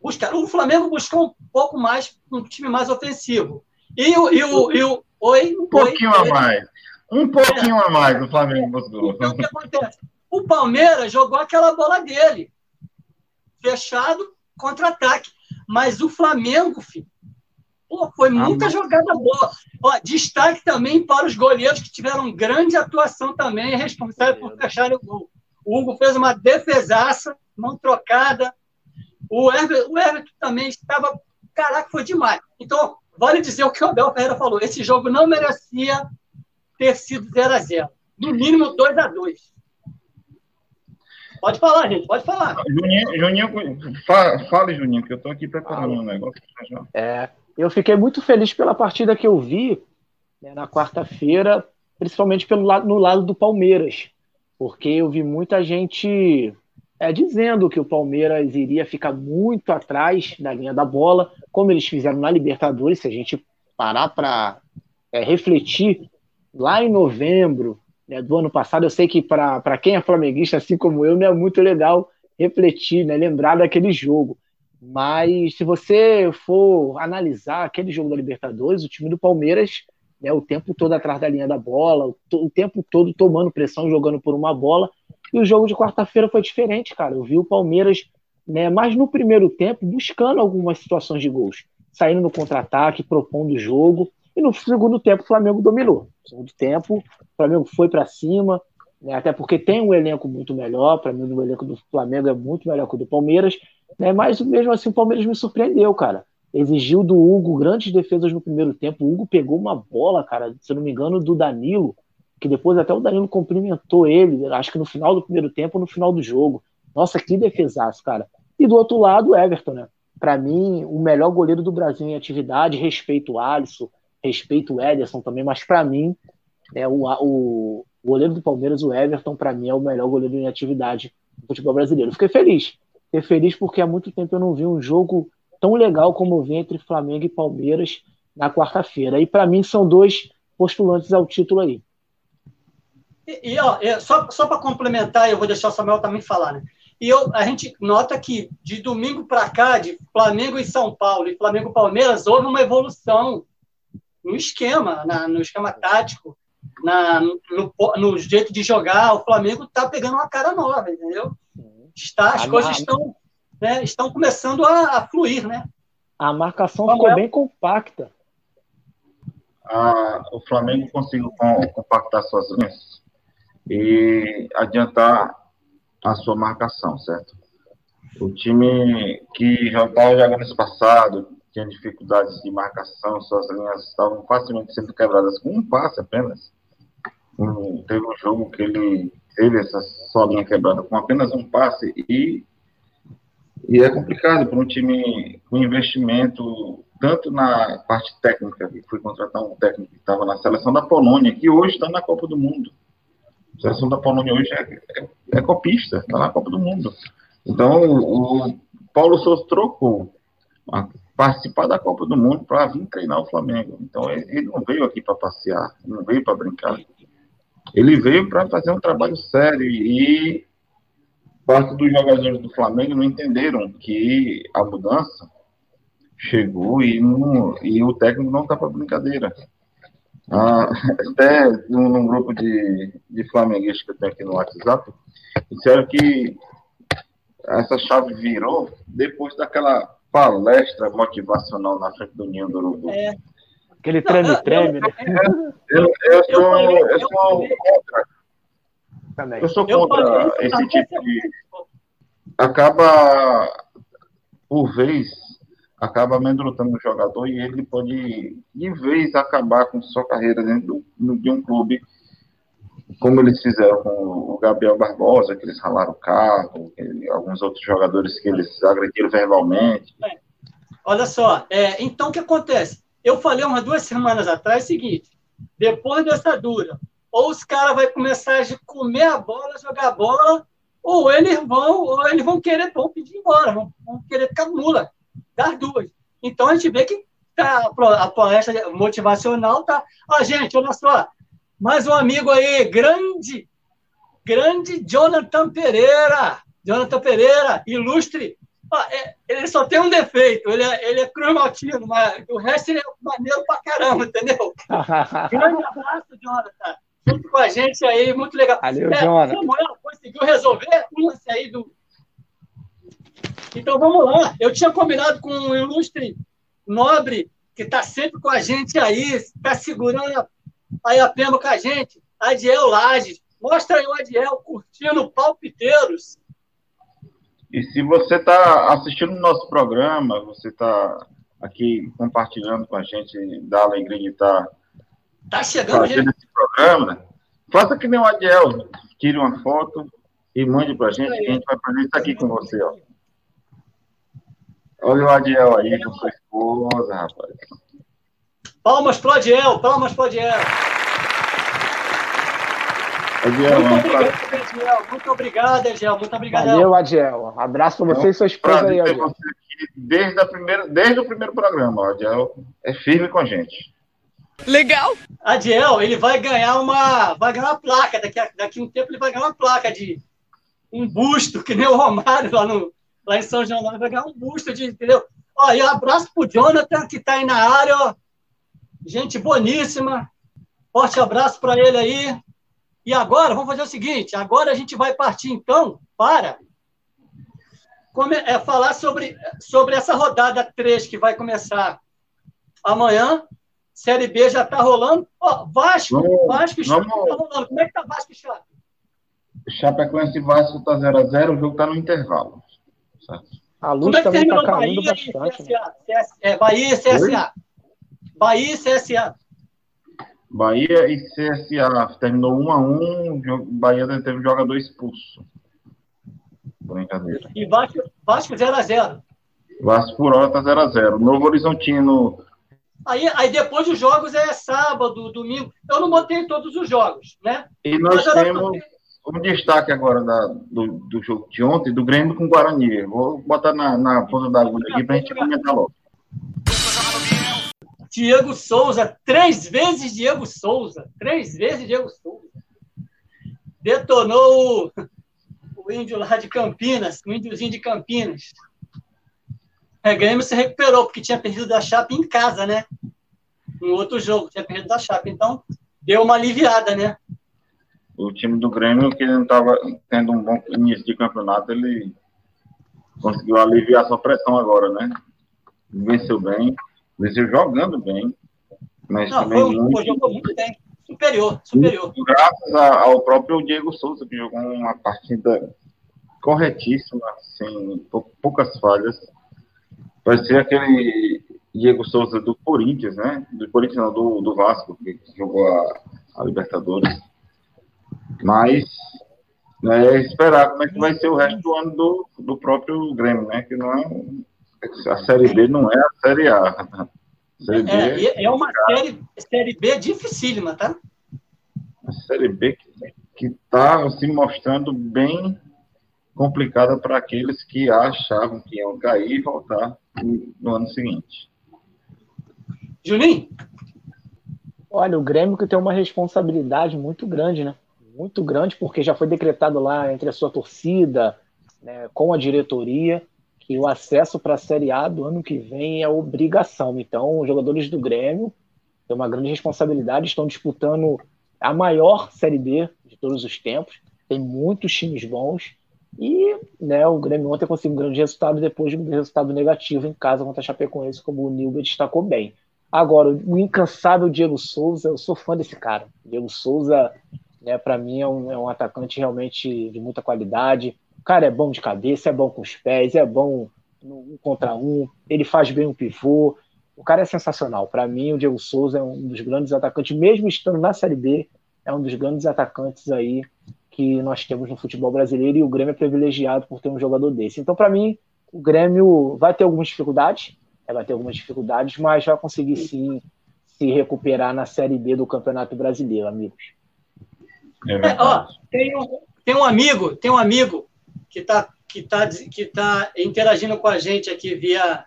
buscaram. O Flamengo buscou um pouco mais, um time mais ofensivo. E o. E o, e o oi, um pouquinho oi, a mais. Um pouquinho é, a mais o Flamengo buscou. Então, o que acontece? O Palmeiras jogou aquela bola dele fechado, contra-ataque. Mas o Flamengo, filho, pô, foi ah, muita ah, jogada boa. Ó, destaque também para os goleiros que tiveram grande atuação também, responsável por fechar o gol. O Hugo fez uma defesaça, mão trocada. O Everton, o Everton também estava. Caraca, foi demais. Então, vale dizer o que o Abel Ferreira falou: esse jogo não merecia ter sido 0 a 0 No mínimo 2 a 2 Pode falar, gente, pode falar. Juninho, Juninho fale, Juninho, que eu estou aqui preparando um negócio. É, eu fiquei muito feliz pela partida que eu vi né, na quarta-feira, principalmente pelo lado, no lado do Palmeiras, porque eu vi muita gente é, dizendo que o Palmeiras iria ficar muito atrás da linha da bola, como eles fizeram na Libertadores, se a gente parar para é, refletir lá em novembro, né, do ano passado. Eu sei que para quem é flamenguista, assim como eu, não é muito legal refletir, né, lembrar daquele jogo. Mas se você for analisar aquele jogo da Libertadores, o time do Palmeiras, né, o tempo todo atrás da linha da bola, o, o tempo todo tomando pressão, jogando por uma bola. E o jogo de quarta-feira foi diferente, cara. Eu vi o Palmeiras, né, mais no primeiro tempo, buscando algumas situações de gols, saindo no contra-ataque, propondo o jogo. E no segundo tempo, o Flamengo dominou. No segundo tempo, o Flamengo foi para cima, né, até porque tem um elenco muito melhor. Para mim, o elenco do Flamengo é muito melhor que o do Palmeiras. Né, mas mesmo assim, o Palmeiras me surpreendeu, cara. Exigiu do Hugo grandes defesas no primeiro tempo. O Hugo pegou uma bola, cara, se não me engano, do Danilo, que depois até o Danilo cumprimentou ele, acho que no final do primeiro tempo ou no final do jogo. Nossa, que defesaço, cara. E do outro lado, o Everton, né? Para mim, o melhor goleiro do Brasil em atividade, respeito o Alisson, respeito o Ederson também, mas para mim, é o, o, goleiro do Palmeiras, o Everton, para mim é o melhor goleiro em atividade do futebol brasileiro. Fiquei feliz. Fiquei feliz porque há muito tempo eu não vi um jogo tão legal como eu vi entre Flamengo e Palmeiras na quarta-feira. E para mim são dois postulantes ao título aí. E, e ó, só, só para complementar, eu vou deixar o Samuel também falar, né? E eu, a gente nota que de domingo para cá, de Flamengo e São Paulo e Flamengo Palmeiras, houve uma evolução no esquema, na, no esquema tático, na, no, no, jeito de jogar. O Flamengo está pegando uma cara nova, entendeu? Está, as a coisas estão, né, estão começando a, a, fluir, né? A marcação ficou é? bem compacta. Ah, o Flamengo conseguiu compactar suas linhas e adiantar a sua marcação, certo? O time que já estava jogando esse passado, tinha dificuldades de marcação, suas linhas estavam facilmente sendo quebradas com um passe apenas. Um, teve um jogo que ele teve essa sua linha quebrada com apenas um passe e, e é complicado para um time com investimento tanto na parte técnica, que foi contratar um técnico que estava na seleção da Polônia, que hoje está na Copa do Mundo. A seleção da Polônia hoje é, é, é copista, está na Copa do Mundo. Então, o, o Paulo Souza trocou participar da Copa do Mundo para vir treinar o Flamengo. Então ele, ele não veio aqui para passear, não veio para brincar. Ele veio para fazer um trabalho sério e parte dos jogadores do Flamengo não entenderam que a mudança chegou e, não, e o técnico não está para brincadeira. Ah, até num, num, grupo de, de flamenguistas que eu tenho aqui no WhatsApp, disseram que essa chave virou depois daquela palestra motivacional na frente do Ninho do Urubu. É. Aquele treme-treme, né? Eu, eu, sou, eu sou contra. Também. Eu sou contra esse tipo de. Acaba, por vez, acaba amedrontando o jogador e ele pode, de vez, acabar com sua carreira dentro de um clube como eles fizeram com o Gabriel Barbosa, que eles ralaram o carro, alguns outros jogadores que eles agrediram verbalmente. Olha só, é, então o que acontece? Eu falei umas duas semanas atrás o seguinte: depois dessa dura, ou os caras vão começar a comer a bola, jogar a bola, ou eles vão, ou eles vão querer vão pedir embora, vão, vão querer ficar mula, das duas. Então a gente vê que tá, a palestra motivacional tá. Ó, gente, olha só, mais um amigo aí, grande, grande Jonathan Pereira. Jonathan Pereira, ilustre. É, ele só tem um defeito, ele é, ele é cromatino, mas o resto ele é maneiro pra caramba, entendeu? grande abraço, Jonathan. Junto com a gente aí, muito legal. Valeu, é, Jonathan. Samuel conseguiu resolver o lance aí do. Então vamos lá. Eu tinha combinado com um ilustre nobre que está sempre com a gente aí, está segurando aí a Pemba com a gente, Adiel Lages. Mostra aí o Adiel curtindo palpiteiros. E se você está assistindo o nosso programa, você está aqui compartilhando com a gente da alegria de estar tá tá chegando, fazendo esse programa, faça que nem o Adiel, tire uma foto e mande para a gente, que a gente vai fazer isso aqui com você. Ó. Olha o Adiel aí com sua esposa, rapaz. Palmas para o Adiel, palmas para o Adiel. Adiel, muito obrigado, Adiel. Muito obrigado, Adiel. Muito obrigado. Valeu, Adiel. Abraço para você e sua esposa aí, Adiel. Desde, a primeira, desde o primeiro programa, o Adiel é firme com a gente. Legal. Adiel, ele vai ganhar uma, vai ganhar uma placa. Daqui a, daqui a um tempo ele vai ganhar uma placa de um busto, que nem o Romário lá no, lá em São João, vai ganhar um busto de, entendeu? Ó, e um abraço pro Jonathan, que tá aí na área, ó. Gente boníssima. Forte abraço para ele aí. E agora, vamos fazer o seguinte: agora a gente vai partir, então, para é, falar sobre, sobre essa rodada 3 que vai começar amanhã. Série B já está rolando. Ó, Vasco, vamos, Vasco e Chape está rolando. Como é que está Vasco e Chape? Chapecoense e Vasco está 0x0, o jogo está no intervalo. Certo? A luz é também está caindo Bahia bastante. E CSA? Né? É, Bahia e CSA. Oi? Bahia e CSA. Bahia e CSA. Terminou 1 a 1 Bahia teve um jogador expulso. Brincadeira. E Vasco, Vasco 0x0. Vasco por hora tá 0x0. Novo Horizontino. Aí, aí depois os jogos é sábado, domingo. Eu não botei todos os jogos, né? E nós temos um destaque agora da, do, do jogo de ontem, do Grêmio com o Guarani. Vou botar na, na ponta da agulha aqui para a gente comentar logo. Diego Souza, três vezes Diego Souza, três vezes Diego Souza. Detonou o, o índio lá de Campinas, o índiozinho de Campinas. É, Grêmio se recuperou, porque tinha perdido da Chape em casa, né? Em outro jogo, tinha perdido da Chape. Então, deu uma aliviada, né? O time do Grêmio, que não estava tendo um bom início de campeonato, ele conseguiu aliviar sua pressão agora, né? Venceu bem, venceu jogando bem, mas não, também foi, muito... jogou muito bem superior, superior. Graças ao próprio Diego Souza, que jogou uma partida corretíssima, sem poucas falhas. Vai ser aquele Diego Souza do Corinthians, né? Do Corinthians, não, do, do Vasco, que jogou a, a Libertadores. Mas né, esperar como é que vai ser o resto do ano do, do próprio Grêmio, né? Que não é. A Série B não é a Série A. Série é, é, é uma série, série B dificílima, tá? A Série B que está se mostrando bem complicada para aqueles que achavam que iam cair e voltar no ano seguinte. Juninho? Olha, o Grêmio que tem uma responsabilidade muito grande, né? Muito grande, porque já foi decretado lá entre a sua torcida, né, com a diretoria, que o acesso para a Série A do ano que vem é obrigação. Então, os jogadores do Grêmio têm uma grande responsabilidade, estão disputando a maior Série B de todos os tempos, tem muitos times bons, e né, o Grêmio ontem conseguiu um grande resultado depois de um resultado negativo em casa contra a Chapecoense, como o Nilber destacou bem. Agora, o incansável Diego Souza, eu sou fã desse cara. Diego Souza, né, para mim, é um, é um atacante realmente de muita qualidade cara é bom de cabeça, é bom com os pés, é bom no um contra um, ele faz bem o pivô. O cara é sensacional. Para mim, o Diego Souza é um dos grandes atacantes, mesmo estando na Série B, é um dos grandes atacantes aí que nós temos no futebol brasileiro e o Grêmio é privilegiado por ter um jogador desse. Então, para mim, o Grêmio vai ter algumas dificuldades, é, vai ter algumas dificuldades, mas vai conseguir sim se recuperar na Série B do Campeonato Brasileiro, amigos. É, ó, tem um, tem um amigo, tem um amigo que está que tá, que tá interagindo com a gente aqui via,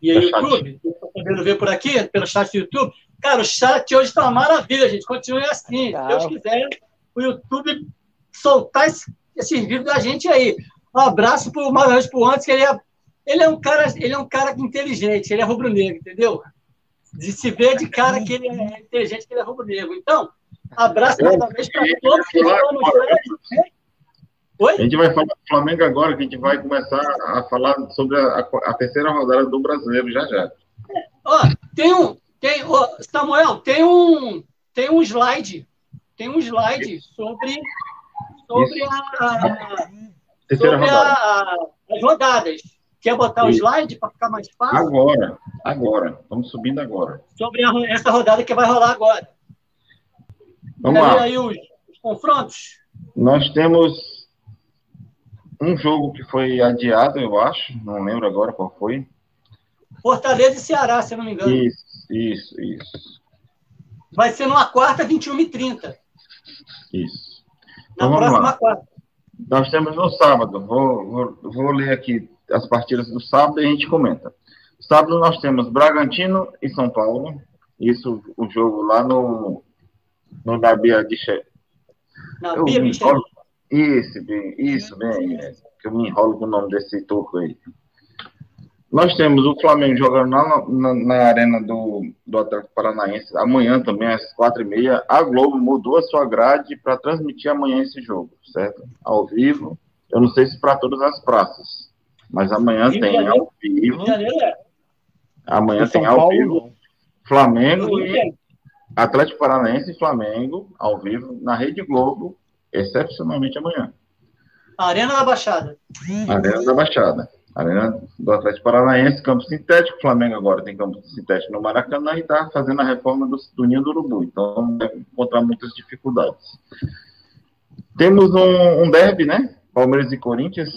via YouTube. Estou podendo ver por aqui, pelo chat do YouTube. Cara, o chat hoje está uma maravilha, gente. Continue assim. Se Deus quiser, o YouTube soltar esse, esses vídeos da gente aí. Um abraço para o Maranhão Puantes, que ele é, ele é um cara, ele é um cara inteligente, ele é rubro-negro, entendeu? De se ver de cara que ele é inteligente, que ele é rubro-negro. Então, abraço mais uma vez para todos que estão no chat. Oi? A gente vai falar do Flamengo agora, que a gente vai começar a falar sobre a, a terceira rodada do brasileiro já já. É, ó, tem um. Tem, ó, Samuel, tem um, tem um slide. Tem um slide sobre, sobre, a, sobre rodada. A, as rodadas. Quer botar Isso. o slide para ficar mais fácil? Agora, agora. Estamos subindo agora. Sobre a, essa rodada que vai rolar agora. Vamos lá. aí os, os confrontos? Nós temos um jogo que foi adiado, eu acho, não lembro agora qual foi. Fortaleza e Ceará, se eu não me engano. Isso, isso, isso. Vai ser numa quarta, 21 e 30. Isso. Na então, próxima quarta. Nós temos no sábado, vou, vou, vou ler aqui as partidas do sábado e a gente comenta. Sábado nós temos Bragantino e São Paulo. Isso, o jogo lá no, no da Bia de Na Bia Isso, bem, isso, bem. É, que eu me enrolo com o nome desse turco aí. Nós temos o Flamengo jogando na, na, na, arena do, do Atlético Paranaense amanhã também, às quatro e meia. A Globo mudou a sua grade para transmitir amanhã esse jogo, certo? Ao vivo. Eu não sei se para todas as praças, mas amanhã Rio tem ao vivo. É. Amanhã tem ao Paulo, vivo Flamengo e Atlético Paranaense e Flamengo ao vivo na Rede Globo, excepcionalmente amanhã. Arena da Baixada. Arena da Baixada. Arena do Atlético Paranaense, campo sintético. O Flamengo agora tem campo sintético no Maracanã e está fazendo a reforma do, do Ninho do Urubu. Então, deve encontrar muitas dificuldades. Temos um, um derby, né? Palmeiras e Corinthians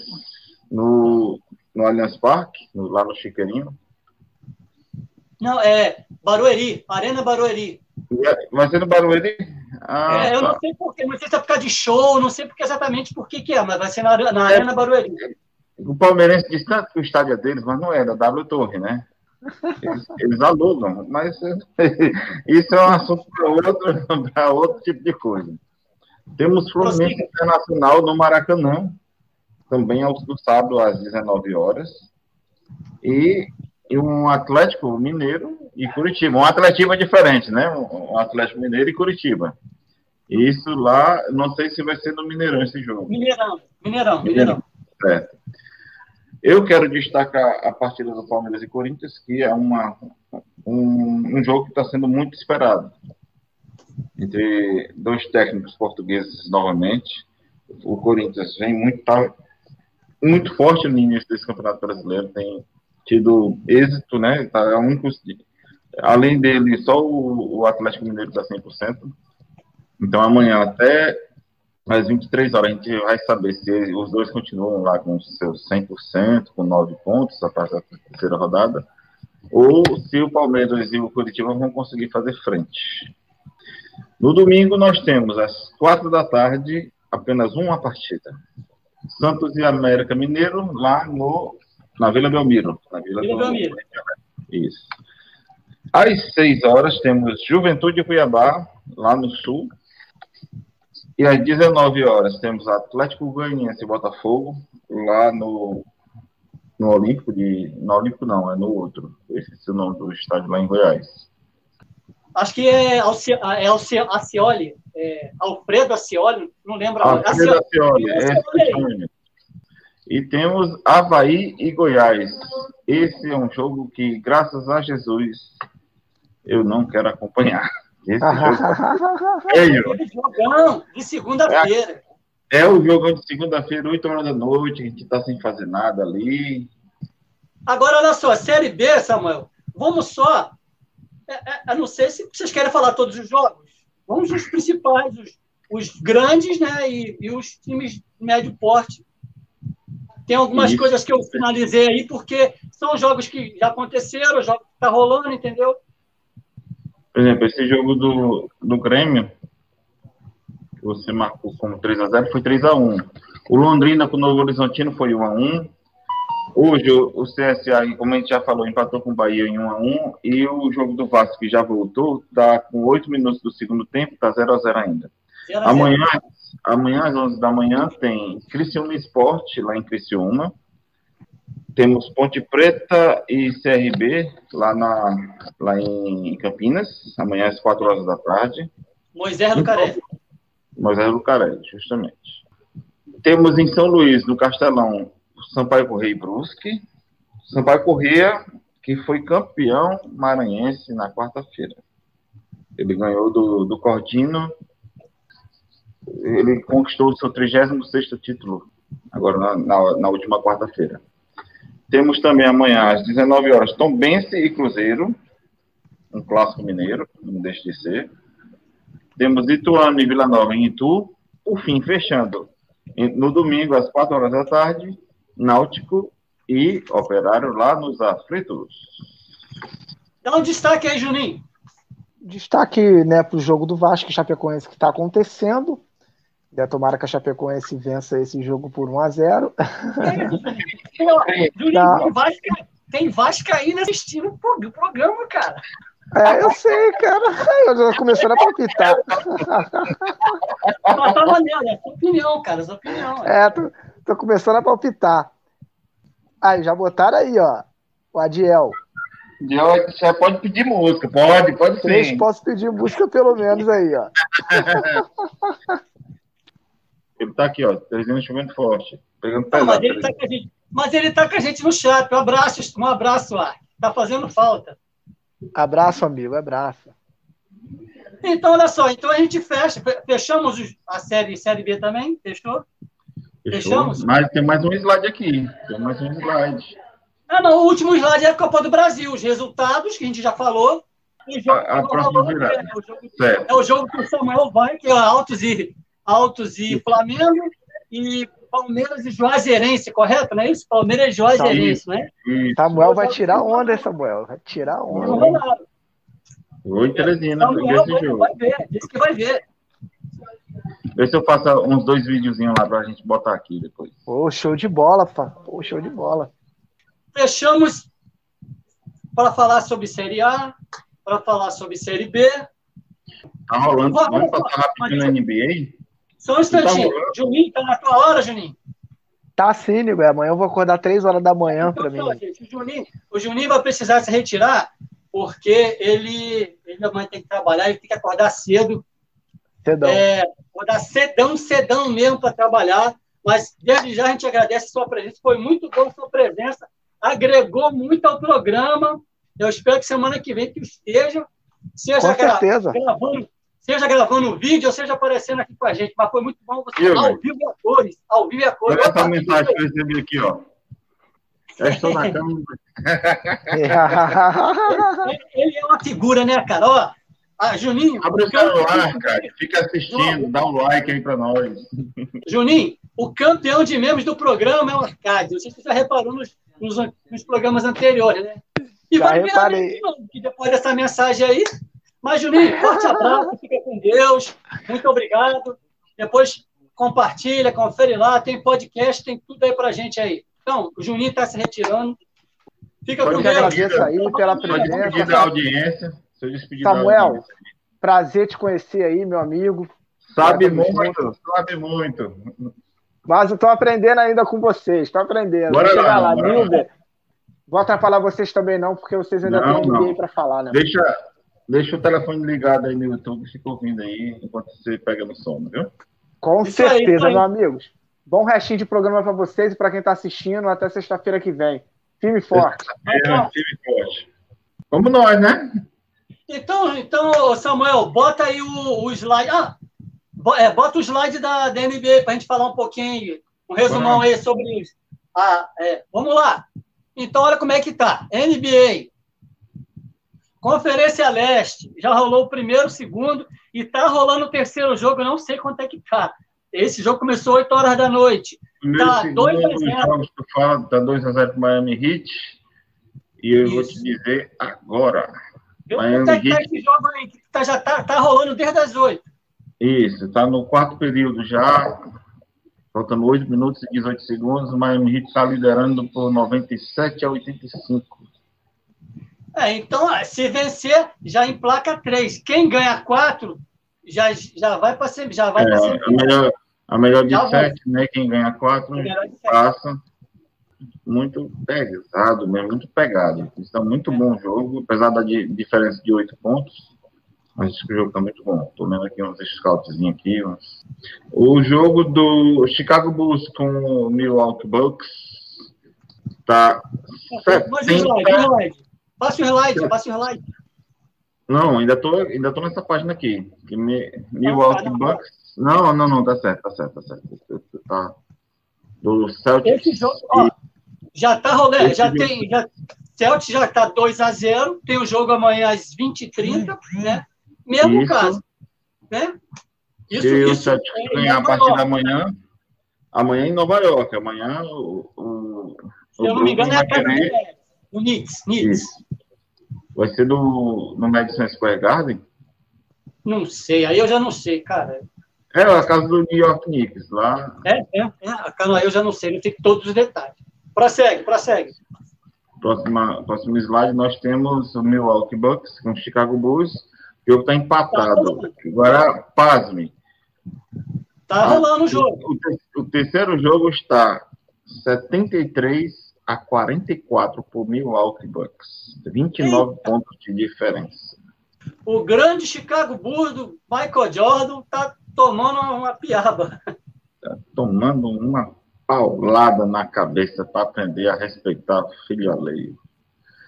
no, no Allianz Parque, no, lá no Chiqueirinho. Não, é Barueri, Arena Barueri. Vai ser no Barueri? Ah, é, eu tá. não sei porquê, não sei se é por causa de show, não sei porque exatamente por que, é, mas vai ser na, na é, Arena Barueri. O Palmeirense tanto que o estádio é deles, mas não é, da W Torre, né? Eles, eles alugam, mas isso é um assunto para outro, outro tipo de coisa. Temos Fluminense Internacional no Maracanã, também no sábado às 19 horas. E, e um Atlético Mineiro e Curitiba. Um Atlético diferente, né? Um Atlético Mineiro e Curitiba. Isso lá, não sei se vai ser no Mineirão esse jogo. Mineirão, Mineirão, Mineirão. Certo. Eu quero destacar a partida do Palmeiras e Corinthians, que é uma, um, um jogo que está sendo muito esperado. Entre dois técnicos portugueses novamente. O Corinthians vem muito, tá, muito forte no início desse Campeonato Brasileiro, tem tido êxito, né? Tá, é único, além dele, só o, o Atlético Mineiro está 100%. Então amanhã até às 23 horas a gente vai saber se os dois continuam lá com seus 100%, com 9 pontos, a partir da terceira rodada, ou se o Palmeiras e o Curitiba vão conseguir fazer frente. No domingo nós temos às 4 da tarde apenas uma partida. Santos e América Mineiro lá no na Vila Belmiro, na Vila, Vila Belmiro. Isso. Às 6 horas temos Juventude Cuiabá lá no sul e às 19 horas temos Atlético Goianiense e Botafogo, lá no, no Olímpico de. No Olímpico não, é no outro. Eu esqueci o nome do estádio lá em Goiás. Acho que é, Alci, é Alci, Acioli, é Alfredo Acioli, não lembro Alfredo Acioli, Acioli. É, e temos Havaí e Goiás. Esse é um jogo que, graças a Jesus, eu não quero acompanhar. Esse jogo é jogão de segunda-feira. É, é, o jogão de segunda-feira, 8 horas da noite, a gente está sem fazer nada ali. Agora, olha só, Série B, Samuel, vamos só. É, é, eu não sei se vocês querem falar todos os jogos. Vamos os principais, os, os grandes, né? E, e, os times de médio porte. Tem algumas Isso. coisas que eu finalizei aí, porque são jogos que já aconteceram, jogos que tá rolando, entendeu? Por exemplo, esse jogo do, do Grêmio, que você marcou como 3x0, foi 3x1. O Londrina com o Novo Horizontino foi 1x1. Hoje o CSA, como a gente já falou, empatou com o Bahia em 1x1. E o jogo do Vasco, que já voltou, está com 8 minutos do segundo tempo, está 0x0 ainda. 0 amanhã, amanhã, às 11 da manhã, tem Criciúma Esporte, lá em Criciúma. Temos Ponte Preta e CRB lá, na, lá em Campinas, amanhã às 4 horas da tarde. Moisés do Caré. Moisés do Caré, justamente. Temos em São Luís, no Castelão, Sampaio Correia e Brusque. Sampaio Correia, que foi campeão maranhense na quarta-feira. Ele ganhou do, do Cordino. Ele conquistou o seu 36 título, agora na, na, na última quarta-feira. Temos também amanhã, às 19 horas, Tombense e Cruzeiro, um clássico mineiro, não deixe de ser. Temos Ituano e Vila Nova em Itu. Por fim, fechando, no domingo, às 4 horas da tarde, Náutico e Operário lá nos aflitos. Dá um destaque aí, Juninho. Destaque né, para o jogo do Vasco e Chapecoense que está acontecendo. Já tomara que a Chapecoense vença esse jogo por 1 a 0 é, tem, Vasca, tem Vascaína assistindo o programa, cara. É, eu sei, cara. Eu já começando a palpitar. Mas tá maneiro, é sua opinião, cara, é sua opinião. É, tu, Tô começando a palpitar. Aí, já botaram aí, ó. O Adiel. Você pode pedir música, pode, pode sim. Três posso pedir música pelo menos aí, ó. ele tá aqui, ó, trazendo instrumento forte. Pegando pesado, mas, ele tá com a gente, mas ele tá com a gente no chat. Um abraço, um abraço lá. Tá fazendo falta. Abraço, amigo, abraço. Então, olha só, então a gente fecha. Fechamos a série, série B também? Fechou? Fechou? Fechamos? Mas tem mais um slide aqui. Tem mais um slide. Ah, não, o último slide é a Copa do Brasil, os resultados, que a gente já falou. A, a próxima virada. É, o jogo, é o jogo que o Samuel vai, que é Altos e, Altos e Flamengo, e Palmeiras e Juazeirense, correto? Não é isso? Palmeiras e Juazeirense, né? Samuel vai tirar onda, Samuel. Vai tirar onda. Oi, Teresina. Samuel vai, vai ver, disse que vai ver. Vê se eu faço uns dois videozinhos lá pra gente botar aqui depois. Pô, show de bola, pá. Pô, show de bola fechamos para falar sobre Série A, para falar sobre Série B. Tá rolando. Vamos, vamos passar rapidinho na NBA? Só um instantinho. Tá Juninho, tá na tua hora, Juninho? Tá sim, Nigo. Amanhã eu vou acordar três horas da manhã então, para mim. Gente, o, Juninho, o Juninho vai precisar se retirar porque ele, ele amanhã tem que trabalhar, ele tem que acordar cedo. Cedão. É, acordar cedão, cedão mesmo para trabalhar. Mas desde já a gente agradece a sua presença. Foi muito bom a sua presença agregou muito ao programa. Eu espero que semana que vem que esteja, seja gra gravando, seja gravando vídeo ou seja aparecendo aqui com a gente. Mas foi muito bom você Eu, ao vivo e a cores. Ao vivo e a cores. Olha essa mensagem que eu recebi aqui, ó. Já estou na cama. ele, ele, é uma figura, né, cara? Ó, ah, Juninho. Abre o celular, cara. Fica assistindo, dá um like aí para nós. Juninho, o campeão de membros do programa é o se você já reparou nos, nos, nos programas anteriores, né? E Já vai reparei. que depois dessa mensagem aí. Mas, Juninho, forte abraço, fica com Deus. Muito obrigado. Depois compartilha, confere lá, tem podcast, tem tudo aí pra gente aí. Então, o Juninho está se retirando. Fica Pode com Deus. agradeço aí pela presença. da audiência. Samuel, prazer te conhecer aí, meu amigo. Sabe muito, sabe muito. Mas eu estou aprendendo ainda com vocês, estou aprendendo. Bora Vou chegar lá, lá. Nilber. Vou atrapalhar vocês também não, porque vocês ainda não, têm ninguém para falar, né? Deixa, deixa o telefone ligado aí no YouTube, fica ouvindo aí, enquanto você pega no sono, viu? Com isso certeza, aí, meus amigos. Bom restinho de programa para vocês e para quem está assistindo, até sexta-feira que vem. Firme forte. É, firme forte. Vamos nós, né? Então, então, Samuel, bota aí o, o slide. Ah, é, bota o slide da, da NBA para a gente falar um pouquinho, um resumão aí sobre isso. Ah, é, vamos lá. Então, olha como é que tá. NBA. Conferência Leste. Já rolou o primeiro, o segundo, e tá rolando o terceiro jogo, eu não sei quanto é que tá. Esse jogo começou 8 horas da noite. Primeiro, tá 2 a 0. Fala, tá 2 a 0 para Miami Heat. E eu Isso. vou te dizer agora. Eu Miami tá, Heat... tá esse jogo aí, tá, já tá, tá rolando desde as 8. Isso, está no quarto período já, faltando 8 minutos e 18 segundos, o Miami Heat está liderando por 97 a 85. É, então, se vencer, já emplaca três. Quem ganha quatro, já, já vai para sempre. Já vai é, sempre. A, melhor, a melhor de já sete, vai. né? Quem ganha quatro, passa. Sete. Muito pesado, mesmo, muito pegado. Está é muito é. bom o jogo, apesar da de, diferença de oito pontos. Mas esse o jogo está muito bom. Estou vendo aqui uns scouts aqui. O jogo do Chicago Bulls com o Milwaukee Bucks está. 70... Passe o slide, passe o slide. Não, ainda tô, ainda tô nessa página aqui. Que me, Milwaukee tá, Bucks. Não, não, não, tá certo, tá certo, tá certo. Tá. Do Celtics. Esse jogo, ó, já tá rolando, já jogo. tem. Já, Celtics já tá 2x0, tem o jogo amanhã às 20h30, né? Mesmo isso. caso. Né? Isso, e isso, o Celtics é, ganhar a partir da manhã. Amanhã em Nova York. Amanhã o. o Se eu não me engano, é a casa querer... do Knicks. Knicks. Isso. Vai ser do, no Madison Square Garden? Não sei, aí eu já não sei, cara. É, a casa do New York Knicks, lá. É, é, é. A casa eu já não sei, não sei todos os detalhes. Prossegue, prossegue. Próxima, próximo slide, nós temos o Milwaukee Bucks com o Chicago Bulls o jogo está empatado. Agora, pasme. Tá rolando o jogo. O, o, terceiro jogo está 73 a 44 por Milwaukee Bucks. 29 Eita. pontos de diferença. O grande Chicago Bulls do Michael Jordan tá tomando uma piaba. Tá tomando uma paulada na cabeça para aprender a respeitar o filho alheio.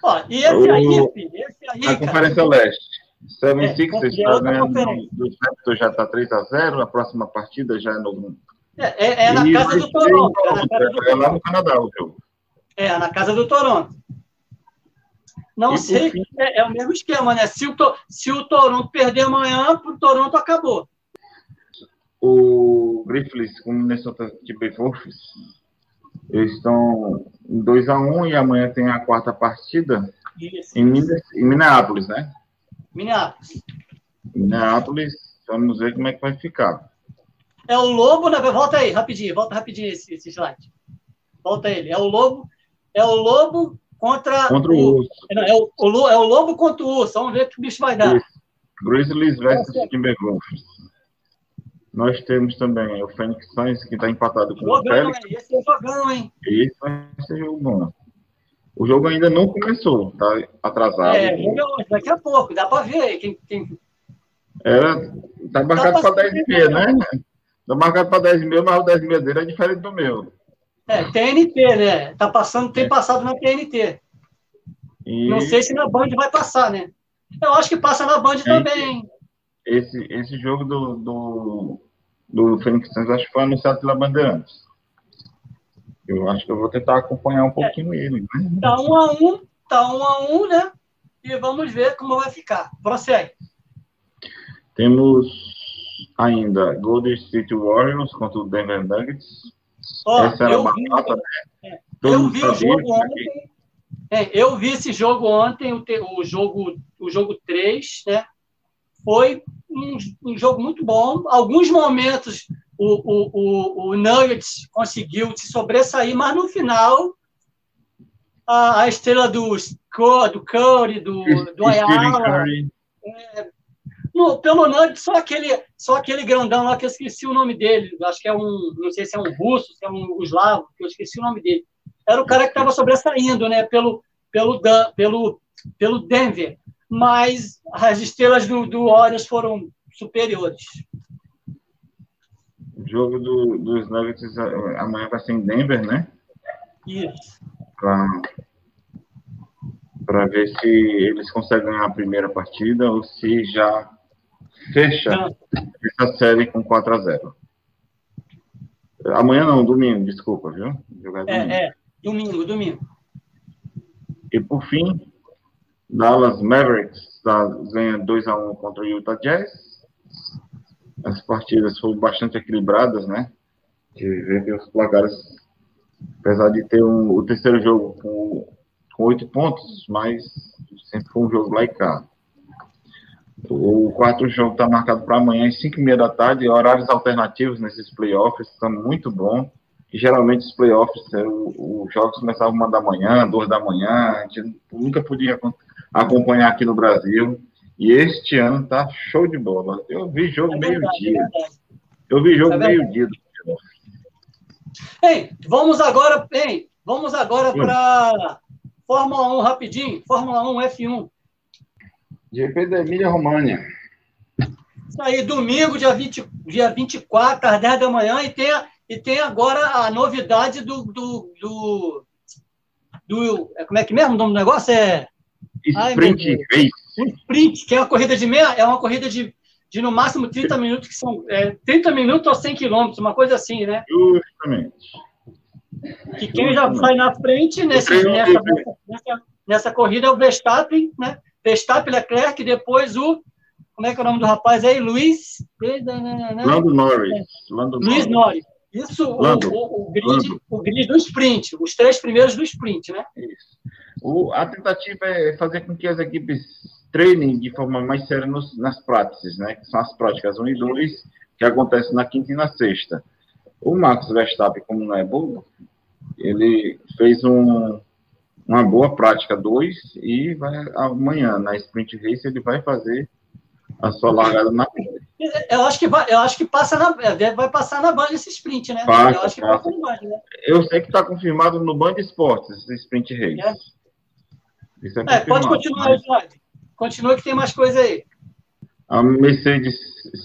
Ó, e esse o... aí, filho, esse aí, A Conferência Leste. 76 é, está ganhando do Raptors já está 3 a 0 a próxima partida já é no. É, é, é na casa do Toronto. É, é lá no Canadá o jogo. É, na casa do Toronto. Não e sei, fim... é, é, o mesmo esquema, né? Se o, se o Toronto perder amanhã, o Toronto acabou. O Griffiths com o Minnesota Timberwolves, eles estão em 2x1 um, e amanhã tem a quarta partida Isso. em, Minas, em Minneapolis, né? Minneapolis. Minneapolis, vamos ver como é que vai ficar. É o Lobo, né? Volta aí, rapidinho, volta rapidinho esse, esse slide. Volta ele. É o Lobo, é o Lobo contra, contra o, Urso. É, o, o, é o Lobo contra o Urso. Vamos ver o que o bicho vai dar. Grizzlies versus Timberwolves. Nós temos também o Phoenix Suns, que está empatado com jogão, o Félix. Esse é jogão, hein? Esse vai ser jogo bom. O jogo ainda não começou, tá atrasado. É, daqui a pouco, dá para ver quem, quem... Era, tá marcado para 10 e meia, né? Tá marcado para 10 e meia, mas o 10 e meia dele é diferente do meu. É, TNT, né? Tá passando, tem é. passado na TNT. E... Não sei se na Band vai passar, né? Eu acho que passa na Band também. Esse, esse jogo do, do, do Phoenix Suns acho que foi anunciado pela Bandeirantes. Eu acho que eu vou tentar acompanhar um pouquinho é. ele. Né? Tá um a um, tá um a um, né? E vamos ver como vai ficar. Prossegue. Temos ainda Golden State Warriors contra o Denver Nuggets. Oh, Essa era a batata, né? É, eu vi o jogo ontem. É, eu vi esse jogo ontem, o, te, o, jogo o jogo 3, né? Foi um, um jogo muito bom. Alguns momentos o, o, o, o Nuggets conseguiu se sobressair, mas no final a, a estrela do, do Curry, do, do Ayala, é, no, pelo Nuggets, só aquele, só aquele grandão lá que eu esqueci o nome dele, acho que é um, não sei se é um russo, se é um eslavo, que eu esqueci o nome dele. Era o cara que estava sobressaindo, né, pelo, pelo, pelo, pelo Denver, mas as estrelas do, do Warriors foram superiores jogo do, dos Nuggets é, amanhã vai ser em Denver, né? Isso. Para ver se eles conseguem ganhar a primeira partida ou se já fecha essa série com 4 a 0 Amanhã não, domingo, desculpa, viu? Jogar é, domingo. É, é, domingo, domingo. E por fim, Dallas Mavericks tá, ganha 2 a 1 contra o Utah Jazz as partidas foram bastante equilibradas, né? De ver que os placares, apesar de ter um, o terceiro jogo com, com oito pontos, mas sempre foi um jogo lá e cá. O quarto jogo está marcado para amanhã às 5 e meia da tarde, horários alternativos nesses playoffs, estão muito bom. E geralmente os playoffs, é, os jogos começavam uma da manhã, duas da manhã, a gente nunca podia acompanhar aqui no Brasil. E este ano tá show de bola. Eu vi jogo é meio-dia. É eu vi jogo é meio-dia. Ei, vamos agora, vamos agora para Fórmula 1 rapidinho. Fórmula 1 F1. GP da Emília România. Isso aí, domingo, dia, 20, dia 24, às 10 da manhã, e tem, e tem agora a novidade do, do, do, do. Como é que mesmo o nome do negócio? É. Sprint Ai, sprint, que é uma corrida de meia, é uma corrida de, de no máximo 30 minutos, que são é, 30 minutos ou 100 quilômetros, uma coisa assim, né? Justamente. Que quem já sai na frente nesse, nessa, nessa, nessa, corrida é o Verstappen, né? Verstappen, Leclerc, depois o. Como é que é o nome do rapaz aí? Luiz. Lando Norris. É. Lando Luiz Norris. Isso, o, o, o, grid, o grid do sprint, os três primeiros do sprint, né? Isso. A tentativa é fazer com que as equipes treinem de forma mais séria nos, nas práticas, né? Que são as práticas 1 e 2, que acontecem na quinta e na sexta. O Max Verstappen, como não é bobo, ele fez um, uma boa prática 2 e vai amanhã, na sprint race, ele vai fazer a sua largada na Eu acho que vai, eu acho que passa na, é, vai passar na Band esse sprint, né? Passa, eu acho que passa. passa Band, né? Eu sei que está confirmado no Band Esportes esse sprint race. É. Isso é, é pode continuar, mas... Continua que tem mais coisa aí. A Mercedes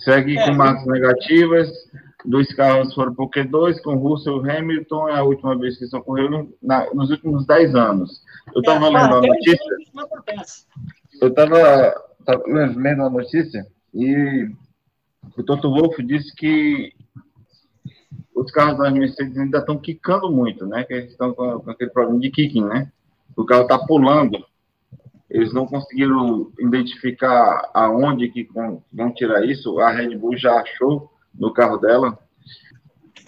segue é. com marcas negativas. Dois carros foram por Q2, com Russell Hamilton, é a última vez que isso ocorreu na, nos últimos 10 anos. Eu estava é, lendo a notícia. Eu estava lendo a notícia e o Toto Wolff disse que os carros das Mercedes ainda estão quicando muito, né? Que eles estão com, com aquele problema de kicking, né? O carro está pulando eles não conseguiram identificar aonde que vão tirar isso. A Red Bull já achou no carro dela.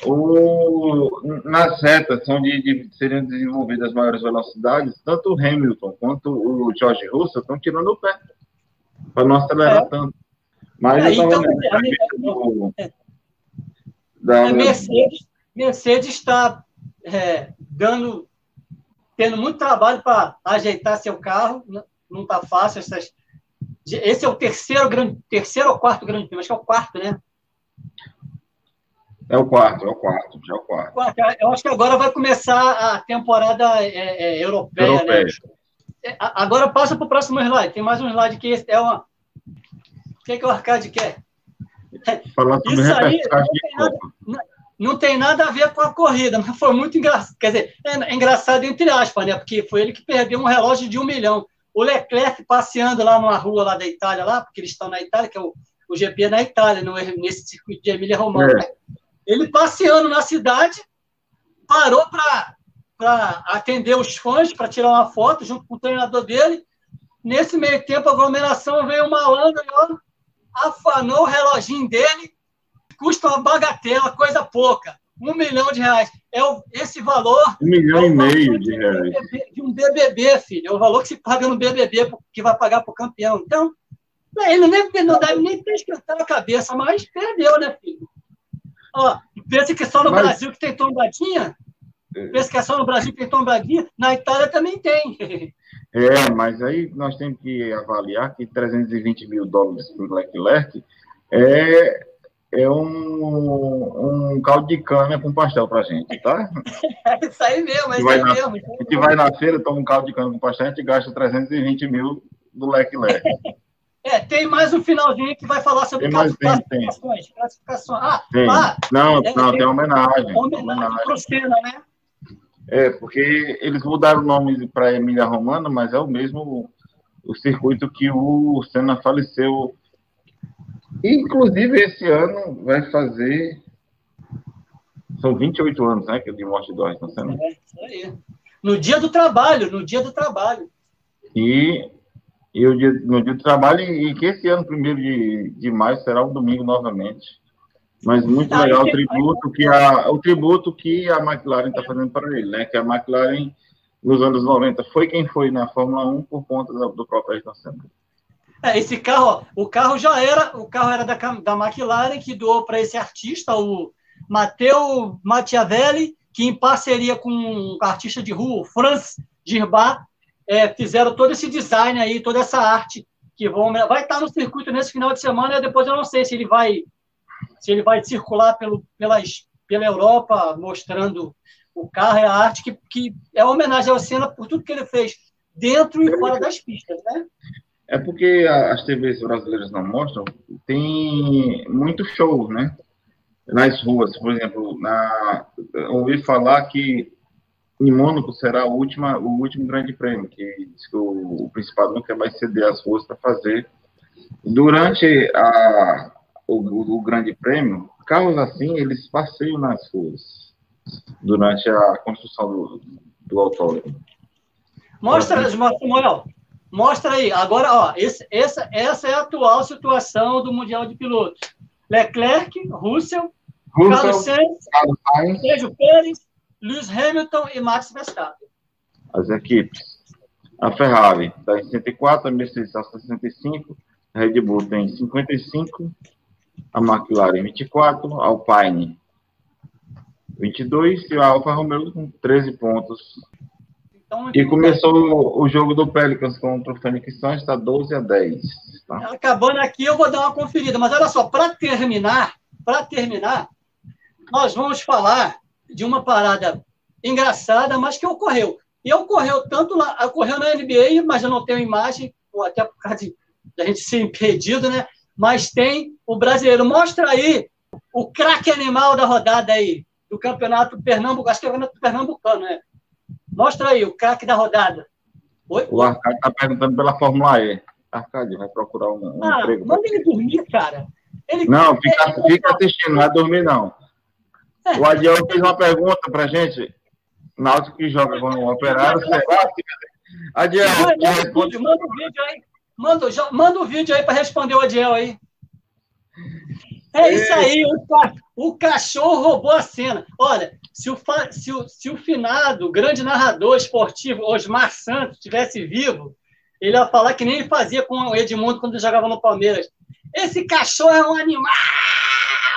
O, nas retas onde de, seriam desenvolvidas maiores velocidades, tanto o Hamilton quanto o George Russell estão tirando o pé para não acelerar é. tanto. Mas é, eu estava então, é, da, a Mercedes, Mercedes está é, dando tendo muito trabalho para ajeitar seu carro, não está fácil. Essas... Esse é o terceiro grande, terceiro ou quarto grande prêmio, acho que é o quarto, né? É o quarto, é o quarto, já é o quarto. É, eu acho que agora vai começar a temporada é, é, europeia, né? europeia. Né? Agora passa para o próximo slide. Tem mais um slide que é uma. O que, é que o Arcade quer? Falar sobre Isso aí, não tem nada a ver com a corrida, mas foi muito engraçado. Quer dizer, é engraçado entre aspas, né? Porque foi ele que perdeu um relógio de um milhão. O Leclerc passeando lá numa rua lá da Itália, lá, porque eles estão na Itália, que é o, o GP na Itália, no, nesse circuito de Emília Romana. É. Ele passeando na cidade, parou para atender os fãs, para tirar uma foto junto com o treinador dele. Nesse meio tempo, a aglomeração veio uma malandro e afanou o reloginho dele custa uma bagatela, coisa pouca. Um milhão de reais. É o, esse valor. Um milhão é e meio de, reais. De um BBB, filho. É o valor que se paga no BBB, que vai pagar para o campeão. Então, ele nem, não deve nem ter esquentado a cabeça, mas perdeu, né, filho? Ó, pensa que só no mas... Brasil que tem tombadinha? Pensa que é só no Brasil que tem tombadinha? Na Itália também tem. É, mas aí nós temos que avaliar que 320 mil dólares para o Leclerc é é um, um caldo de cana com pastel pra gente, tá? É isso aí mesmo, é isso aí na, mesmo. A gente vai na feira, toma um caldo de cana com pastel, a gente gasta 320 mil do leque. É, tem mais um finalzinho que vai falar sobre tem mais, classificações. Tem, classificações. Ah, tem. Ah, não, é, não, tem homenagem. Homenagem pro Senna, né? É, porque eles mudaram o nome para Emília Romana, mas é o mesmo o circuito que o Senna faleceu Inclusive, esse ano vai fazer. São 28 anos, né? Que de morte do Ayrton Senna. É, isso aí. No dia do trabalho, no dia do trabalho. E, e o dia, no dia do trabalho, e que esse ano, primeiro de, de maio, será um domingo novamente. Mas muito ah, legal o tributo, que a, o tributo que a McLaren está fazendo para ele, né? Que a McLaren, nos anos 90, foi quem foi na Fórmula 1 por conta do, do próprio Ayrton Senna. É, esse carro, o carro já era, o carro era da, da McLaren, que doou para esse artista, o Matteo Machiavelli, que em parceria com o artista de rua, o Franz Girbat, é, fizeram todo esse design aí, toda essa arte que vão, vai estar no circuito nesse final de semana, depois eu não sei se ele vai se ele vai circular pelo, pelas, pela Europa mostrando o carro e a arte que, que é uma homenagem ao Senna por tudo que ele fez dentro e fora das pistas, né? É porque as TVs brasileiras não mostram, tem muito show, né? Nas ruas, por exemplo, na, ouvi falar que em Mônaco será o, última, o último grande prêmio, que que o, o Principado nunca vai ceder as ruas para fazer. Durante a, o, o, grande prêmio, carros assim, eles passeiam nas ruas, durante a construção do, do autódromo. Mostra, Samuel, Mostra aí. Agora, ó, esse, essa, essa é a atual situação do Mundial de Pilotos. Leclerc, Russell, Russell Carlos Sainz, Sérgio Pérez, Lewis Hamilton e Max Verstappen. As equipes. A Ferrari está em 64, a Mercedes está em 65, a Red Bull tem 55, a McLaren 24, a Alpine 22 e a Alfa Romeo com 13 pontos então, e começou o jogo do Pelicans contra o Phoenix Suns, está 12 a 10. Tá. Acabando aqui, eu vou dar uma conferida. Mas olha só, para terminar, para terminar, nós vamos falar de uma parada engraçada, mas que ocorreu. E ocorreu tanto lá, ocorreu na NBA, mas eu não tenho imagem, até por causa de, de a gente ser impedido, né? Mas tem o brasileiro. Mostra aí o craque animal da rodada aí, do campeonato Pernambuco, acho que é o campeonato pernambucano, né? Mostra aí o craque da rodada. Oi? O Arcade está perguntando pela Fórmula E. Arcade, vai procurar um, um ah, emprego. Manda ele dormir, cara. Ele não, fica, fica assistindo, não vai dormir, não. O Adiel fez uma pergunta pra gente. Náutico que joga com o Operário, será que... Adiel, manda, manda, o vídeo aí. Manda, manda o vídeo aí para responder o Adiel aí. É isso aí, o, o, cachorro roubou a cena. Olha, se o, se o, se o finado, grande narrador esportivo, Osmar Santos, estivesse vivo, ele ia falar que nem ele fazia com o Edmundo quando jogava no Palmeiras. Esse cachorro é um animal!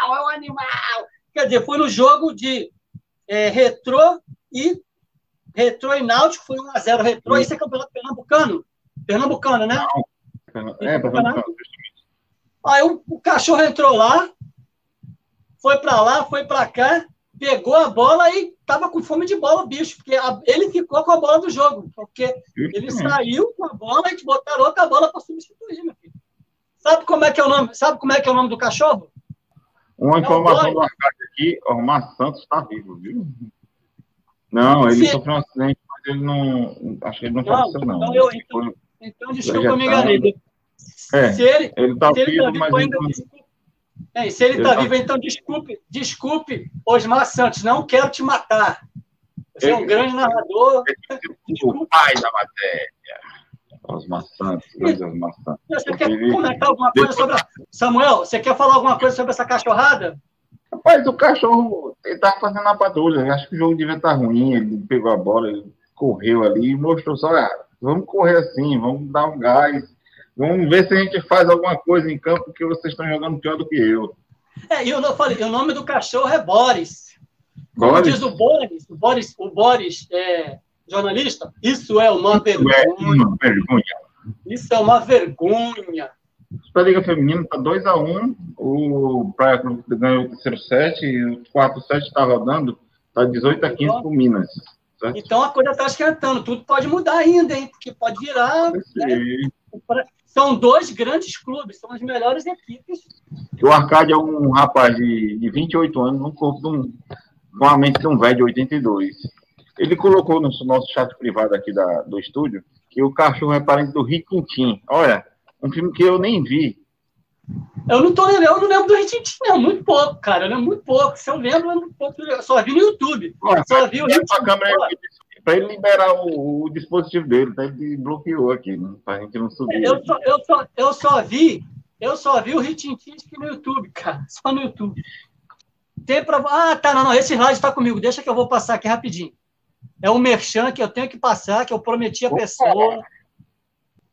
É um animal! Quer dizer, foi no jogo de é, retrô e retrô e náutico, foi 1x0 retrô. Isso é campeonato pernambucano? Pernambucano, né? Não. É, pernambucano. Aí o, o cachorro entrou lá, foi para lá, foi para cá, pegou a bola e tava com fome de bola o bicho, porque a, ele ficou com a bola do jogo, porque ele saiu com a bola e botaram outra bola para substituir, meu filho. Sabe como é que é o nome? Sabe como é que é o nome do cachorro? Uma informação é do Arcade aqui, o Omar Santos está vivo, viu? Não, ele sofreu um acidente, mas ele não. Acho que ele não, não faleceu, não. Então, eu, então, então desculpa, eu me enganei. É, se ele está vivo, tá vivo, mas ainda... É, se ele está tá... vivo, então desculpe, desculpe, Osmar Santos, não quero te matar. Você ele... é um grande narrador. O pai da matéria. Osmar Santos, grande Osmar Santos. Você quer comentar alguma coisa sobre. A... Samuel, você quer falar alguma coisa sobre essa cachorrada? Rapaz, o cachorro, ele estava fazendo a patrulha. Acho que o jogo devia estar ruim. Ele pegou a bola, ele correu ali e mostrou só: ah, vamos correr assim, vamos dar um gás Vamos ver se a gente faz alguma coisa em campo que vocês estão jogando pior do que eu. É, e eu não falei, o nome do cachorro é Boris. Como Boris? diz o Boris, o Boris, o Boris é, jornalista, isso é uma isso vergonha. É uma vergonha. Isso é uma vergonha. A Liga Feminina está 2x1. Um, o Praia Clube ganhou o terceiro set e o quarto set está rodando. Está 18 a 15 então, o Minas. Certo? Então a coisa está esquentando. Tudo pode mudar ainda, hein? Porque pode virar. Né? São dois grandes clubes, são as melhores equipes. O Arcade é um rapaz de, de 28 anos, no corpo de um, com a mente de um velho de 82. Ele colocou no nosso chat privado aqui da, do estúdio que o cachorro é parente do Riquintim. Olha, um filme que eu nem vi. Eu não tô eu não lembro do Riquintim, não, muito pouco, cara, eu lembro muito pouco. Se eu lembro, eu muito pouco. Eu só vi no YouTube. Olha, só vi o Riquintim para ele liberar o, o, dispositivo dele, tá? ele bloqueou aqui, né? para a gente não subir. Eu só, eu, só, eu só vi, eu só vi o Ritintinski no YouTube, cara, só no YouTube. Tem pra... Ah, tá, não, não, esse slide está comigo, deixa que eu vou passar aqui rapidinho. É um merchan que eu tenho que passar, que eu prometi a pessoa.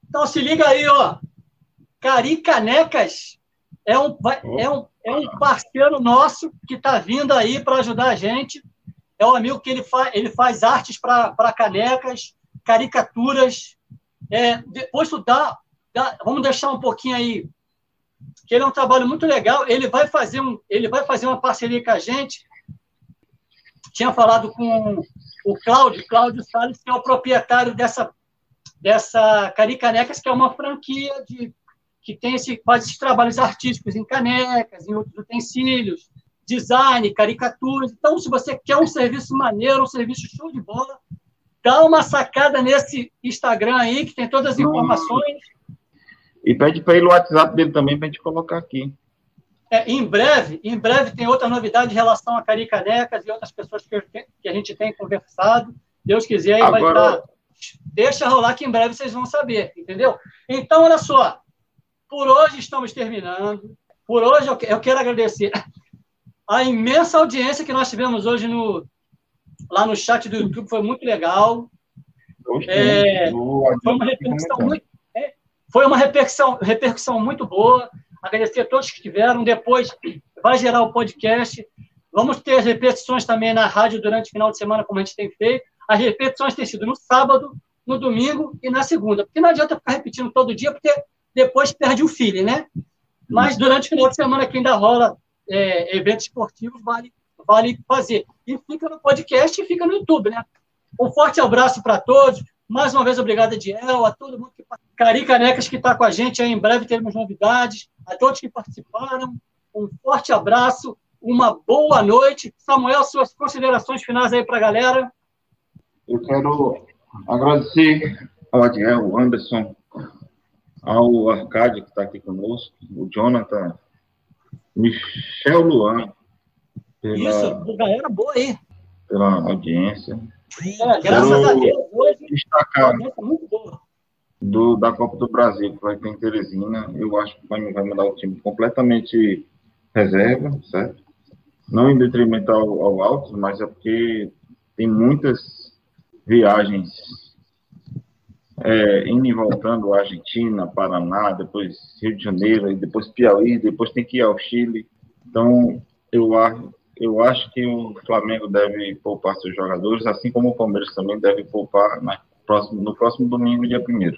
Então se liga aí, ó. Caricanecas é um, é um, é um parceiro nosso que está vindo aí para ajudar a gente é um amigo que ele, fa ele faz artes para canecas, caricaturas. É, depois tu dá, dá, vamos deixar um pouquinho aí, que ele é um trabalho muito legal. Ele vai fazer, um, ele vai fazer uma parceria com a gente. Tinha falado com o Cláudio, Cláudio Salles, que é o proprietário dessa, dessa Caricanecas, que é uma franquia de, que tem esse, faz esses trabalhos artísticos em canecas, em outros utensílios design, caricaturas. Então, se você quer um serviço maneiro, um serviço show de bola, dá uma sacada nesse Instagram aí, que tem todas as informações. E pede para ele o WhatsApp dele também para a gente colocar aqui. É, em breve, em breve tem outra novidade em relação a Caricanecas e outras pessoas que, que a gente tem conversado. Deus quiser, aí Agora... vai estar. Deixa rolar que em breve vocês vão saber, entendeu? Então, olha só. Por hoje estamos terminando. Por hoje eu quero agradecer a imensa audiência que nós tivemos hoje no, lá no chat do YouTube foi muito legal. É, foi uma repercussão muito, é, foi uma repercussão, repercussão muito boa. Agradecer a todos que estiveram. Depois vai gerar o podcast. Vamos ter as repetições também na rádio durante o final de semana, como a gente tem feito. As repetições têm sido no sábado, no domingo e na segunda. Porque não adianta ficar repetindo todo dia, porque depois perde o feeling, né? Mas durante o final de semana que ainda rola é, eventos esportivos, vale, vale fazer. E fica no podcast e fica no YouTube, né? Um forte abraço para todos. Mais uma vez, obrigado, Ediel, a todo mundo que Cari Canecas que está com a gente aí. Em breve teremos novidades. A todos que participaram, um forte abraço, uma boa noite. Samuel, suas considerações finais aí para a galera. Eu quero agradecer ao Adiel, ao Anderson, ao Arcádio, que está aqui conosco, o Jonathan, Michel Luan. Pela, Isso, galera boa aí. Pela audiência. É, graças a Deus, hoje, destacar muito boa. Do, da Copa do Brasil, que vai ter em Teresina. Eu acho que vai, vai mandar o time completamente reserva, certo? Não em detrimento ao, ao Altos, mas é porque tem muitas viagens é, indo e voltando Argentina, Paraná, depois Rio de Janeiro, depois Piauí, depois tem que ir ao Chile. Então, eu acho, eu acho que o Flamengo deve poupar seus jogadores, assim como o Palmeiras também deve poupar próximo, no próximo domingo, dia 1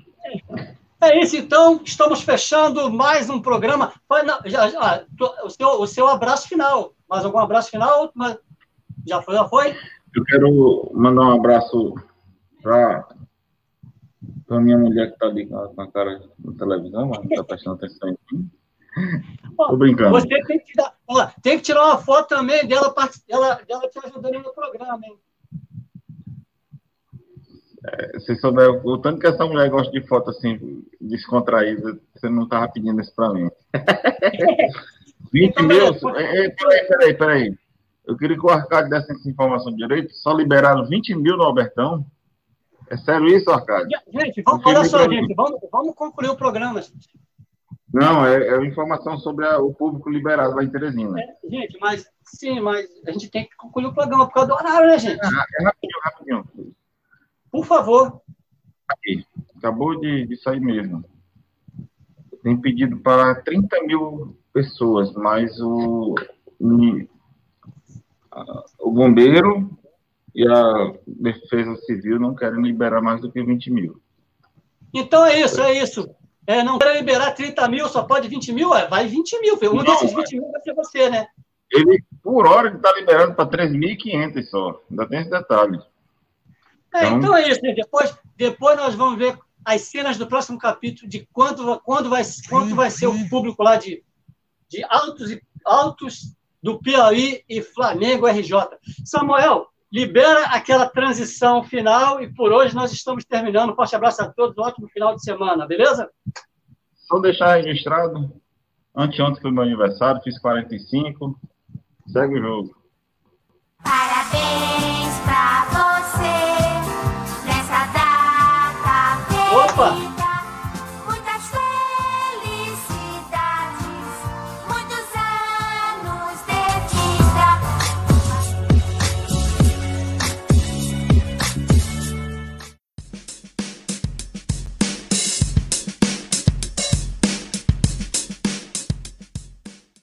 É isso, então, estamos fechando mais um programa. Já, já, o, seu, o seu abraço final. Mais algum abraço final? Já foi, já foi? Eu quero mandar um abraço para a minha mulher que está ali com a cara na televisão, mas não está prestando atenção em mim. Tô brincando. Você tem que, tirar, ó, tem que tirar uma foto também dela, dela, dela te ajudando no programa, hein? É, se souber o tanto que essa mulher gosta de foto assim, descontraída, você não estava pedindo isso para mim. 20 então, mil. É, peraí, peraí, peraí. Eu queria que o Arcade desse essa informação direito. Só liberaram 20 mil no Albertão. É sério isso, Arcade? Gente, vamos, olha só, gente, vamos, vamos concluir o programa. Não, é, é informação sobre a, o público liberado lá em Teresina. É, gente, mas sim, mas a gente tem que concluir o programa por causa do horário, né, gente? É, é rapidinho, rapidinho. Por favor. Aqui. Acabou de, de sair mesmo. Tem pedido para 30 mil pessoas, mas o, o bombeiro e a defesa civil não querem liberar mais do que 20 mil. Então é isso, é isso. É, não quer liberar 30 mil, só pode 20 mil? É, vai 20 mil. Um não, desses 20 mil vai ser você, né? Ele, por hora, ele está liberando para 3.500 só. Ainda tem esse detalhe. É, então, então é isso. Né? Depois, depois nós vamos ver as cenas do próximo capítulo de quanto, quando vai, quanto vai ser o público lá de, de altos e altos do Piauí e Flamengo RJ. Samuel, libera aquela transição final e por hoje nós estamos terminando. Forte abraço a todos, ótimo final de semana, beleza? Só deixar registrado, anteontem foi meu aniversário, fiz 45, segue o jogo. Parabéns pra você nessa data Opa!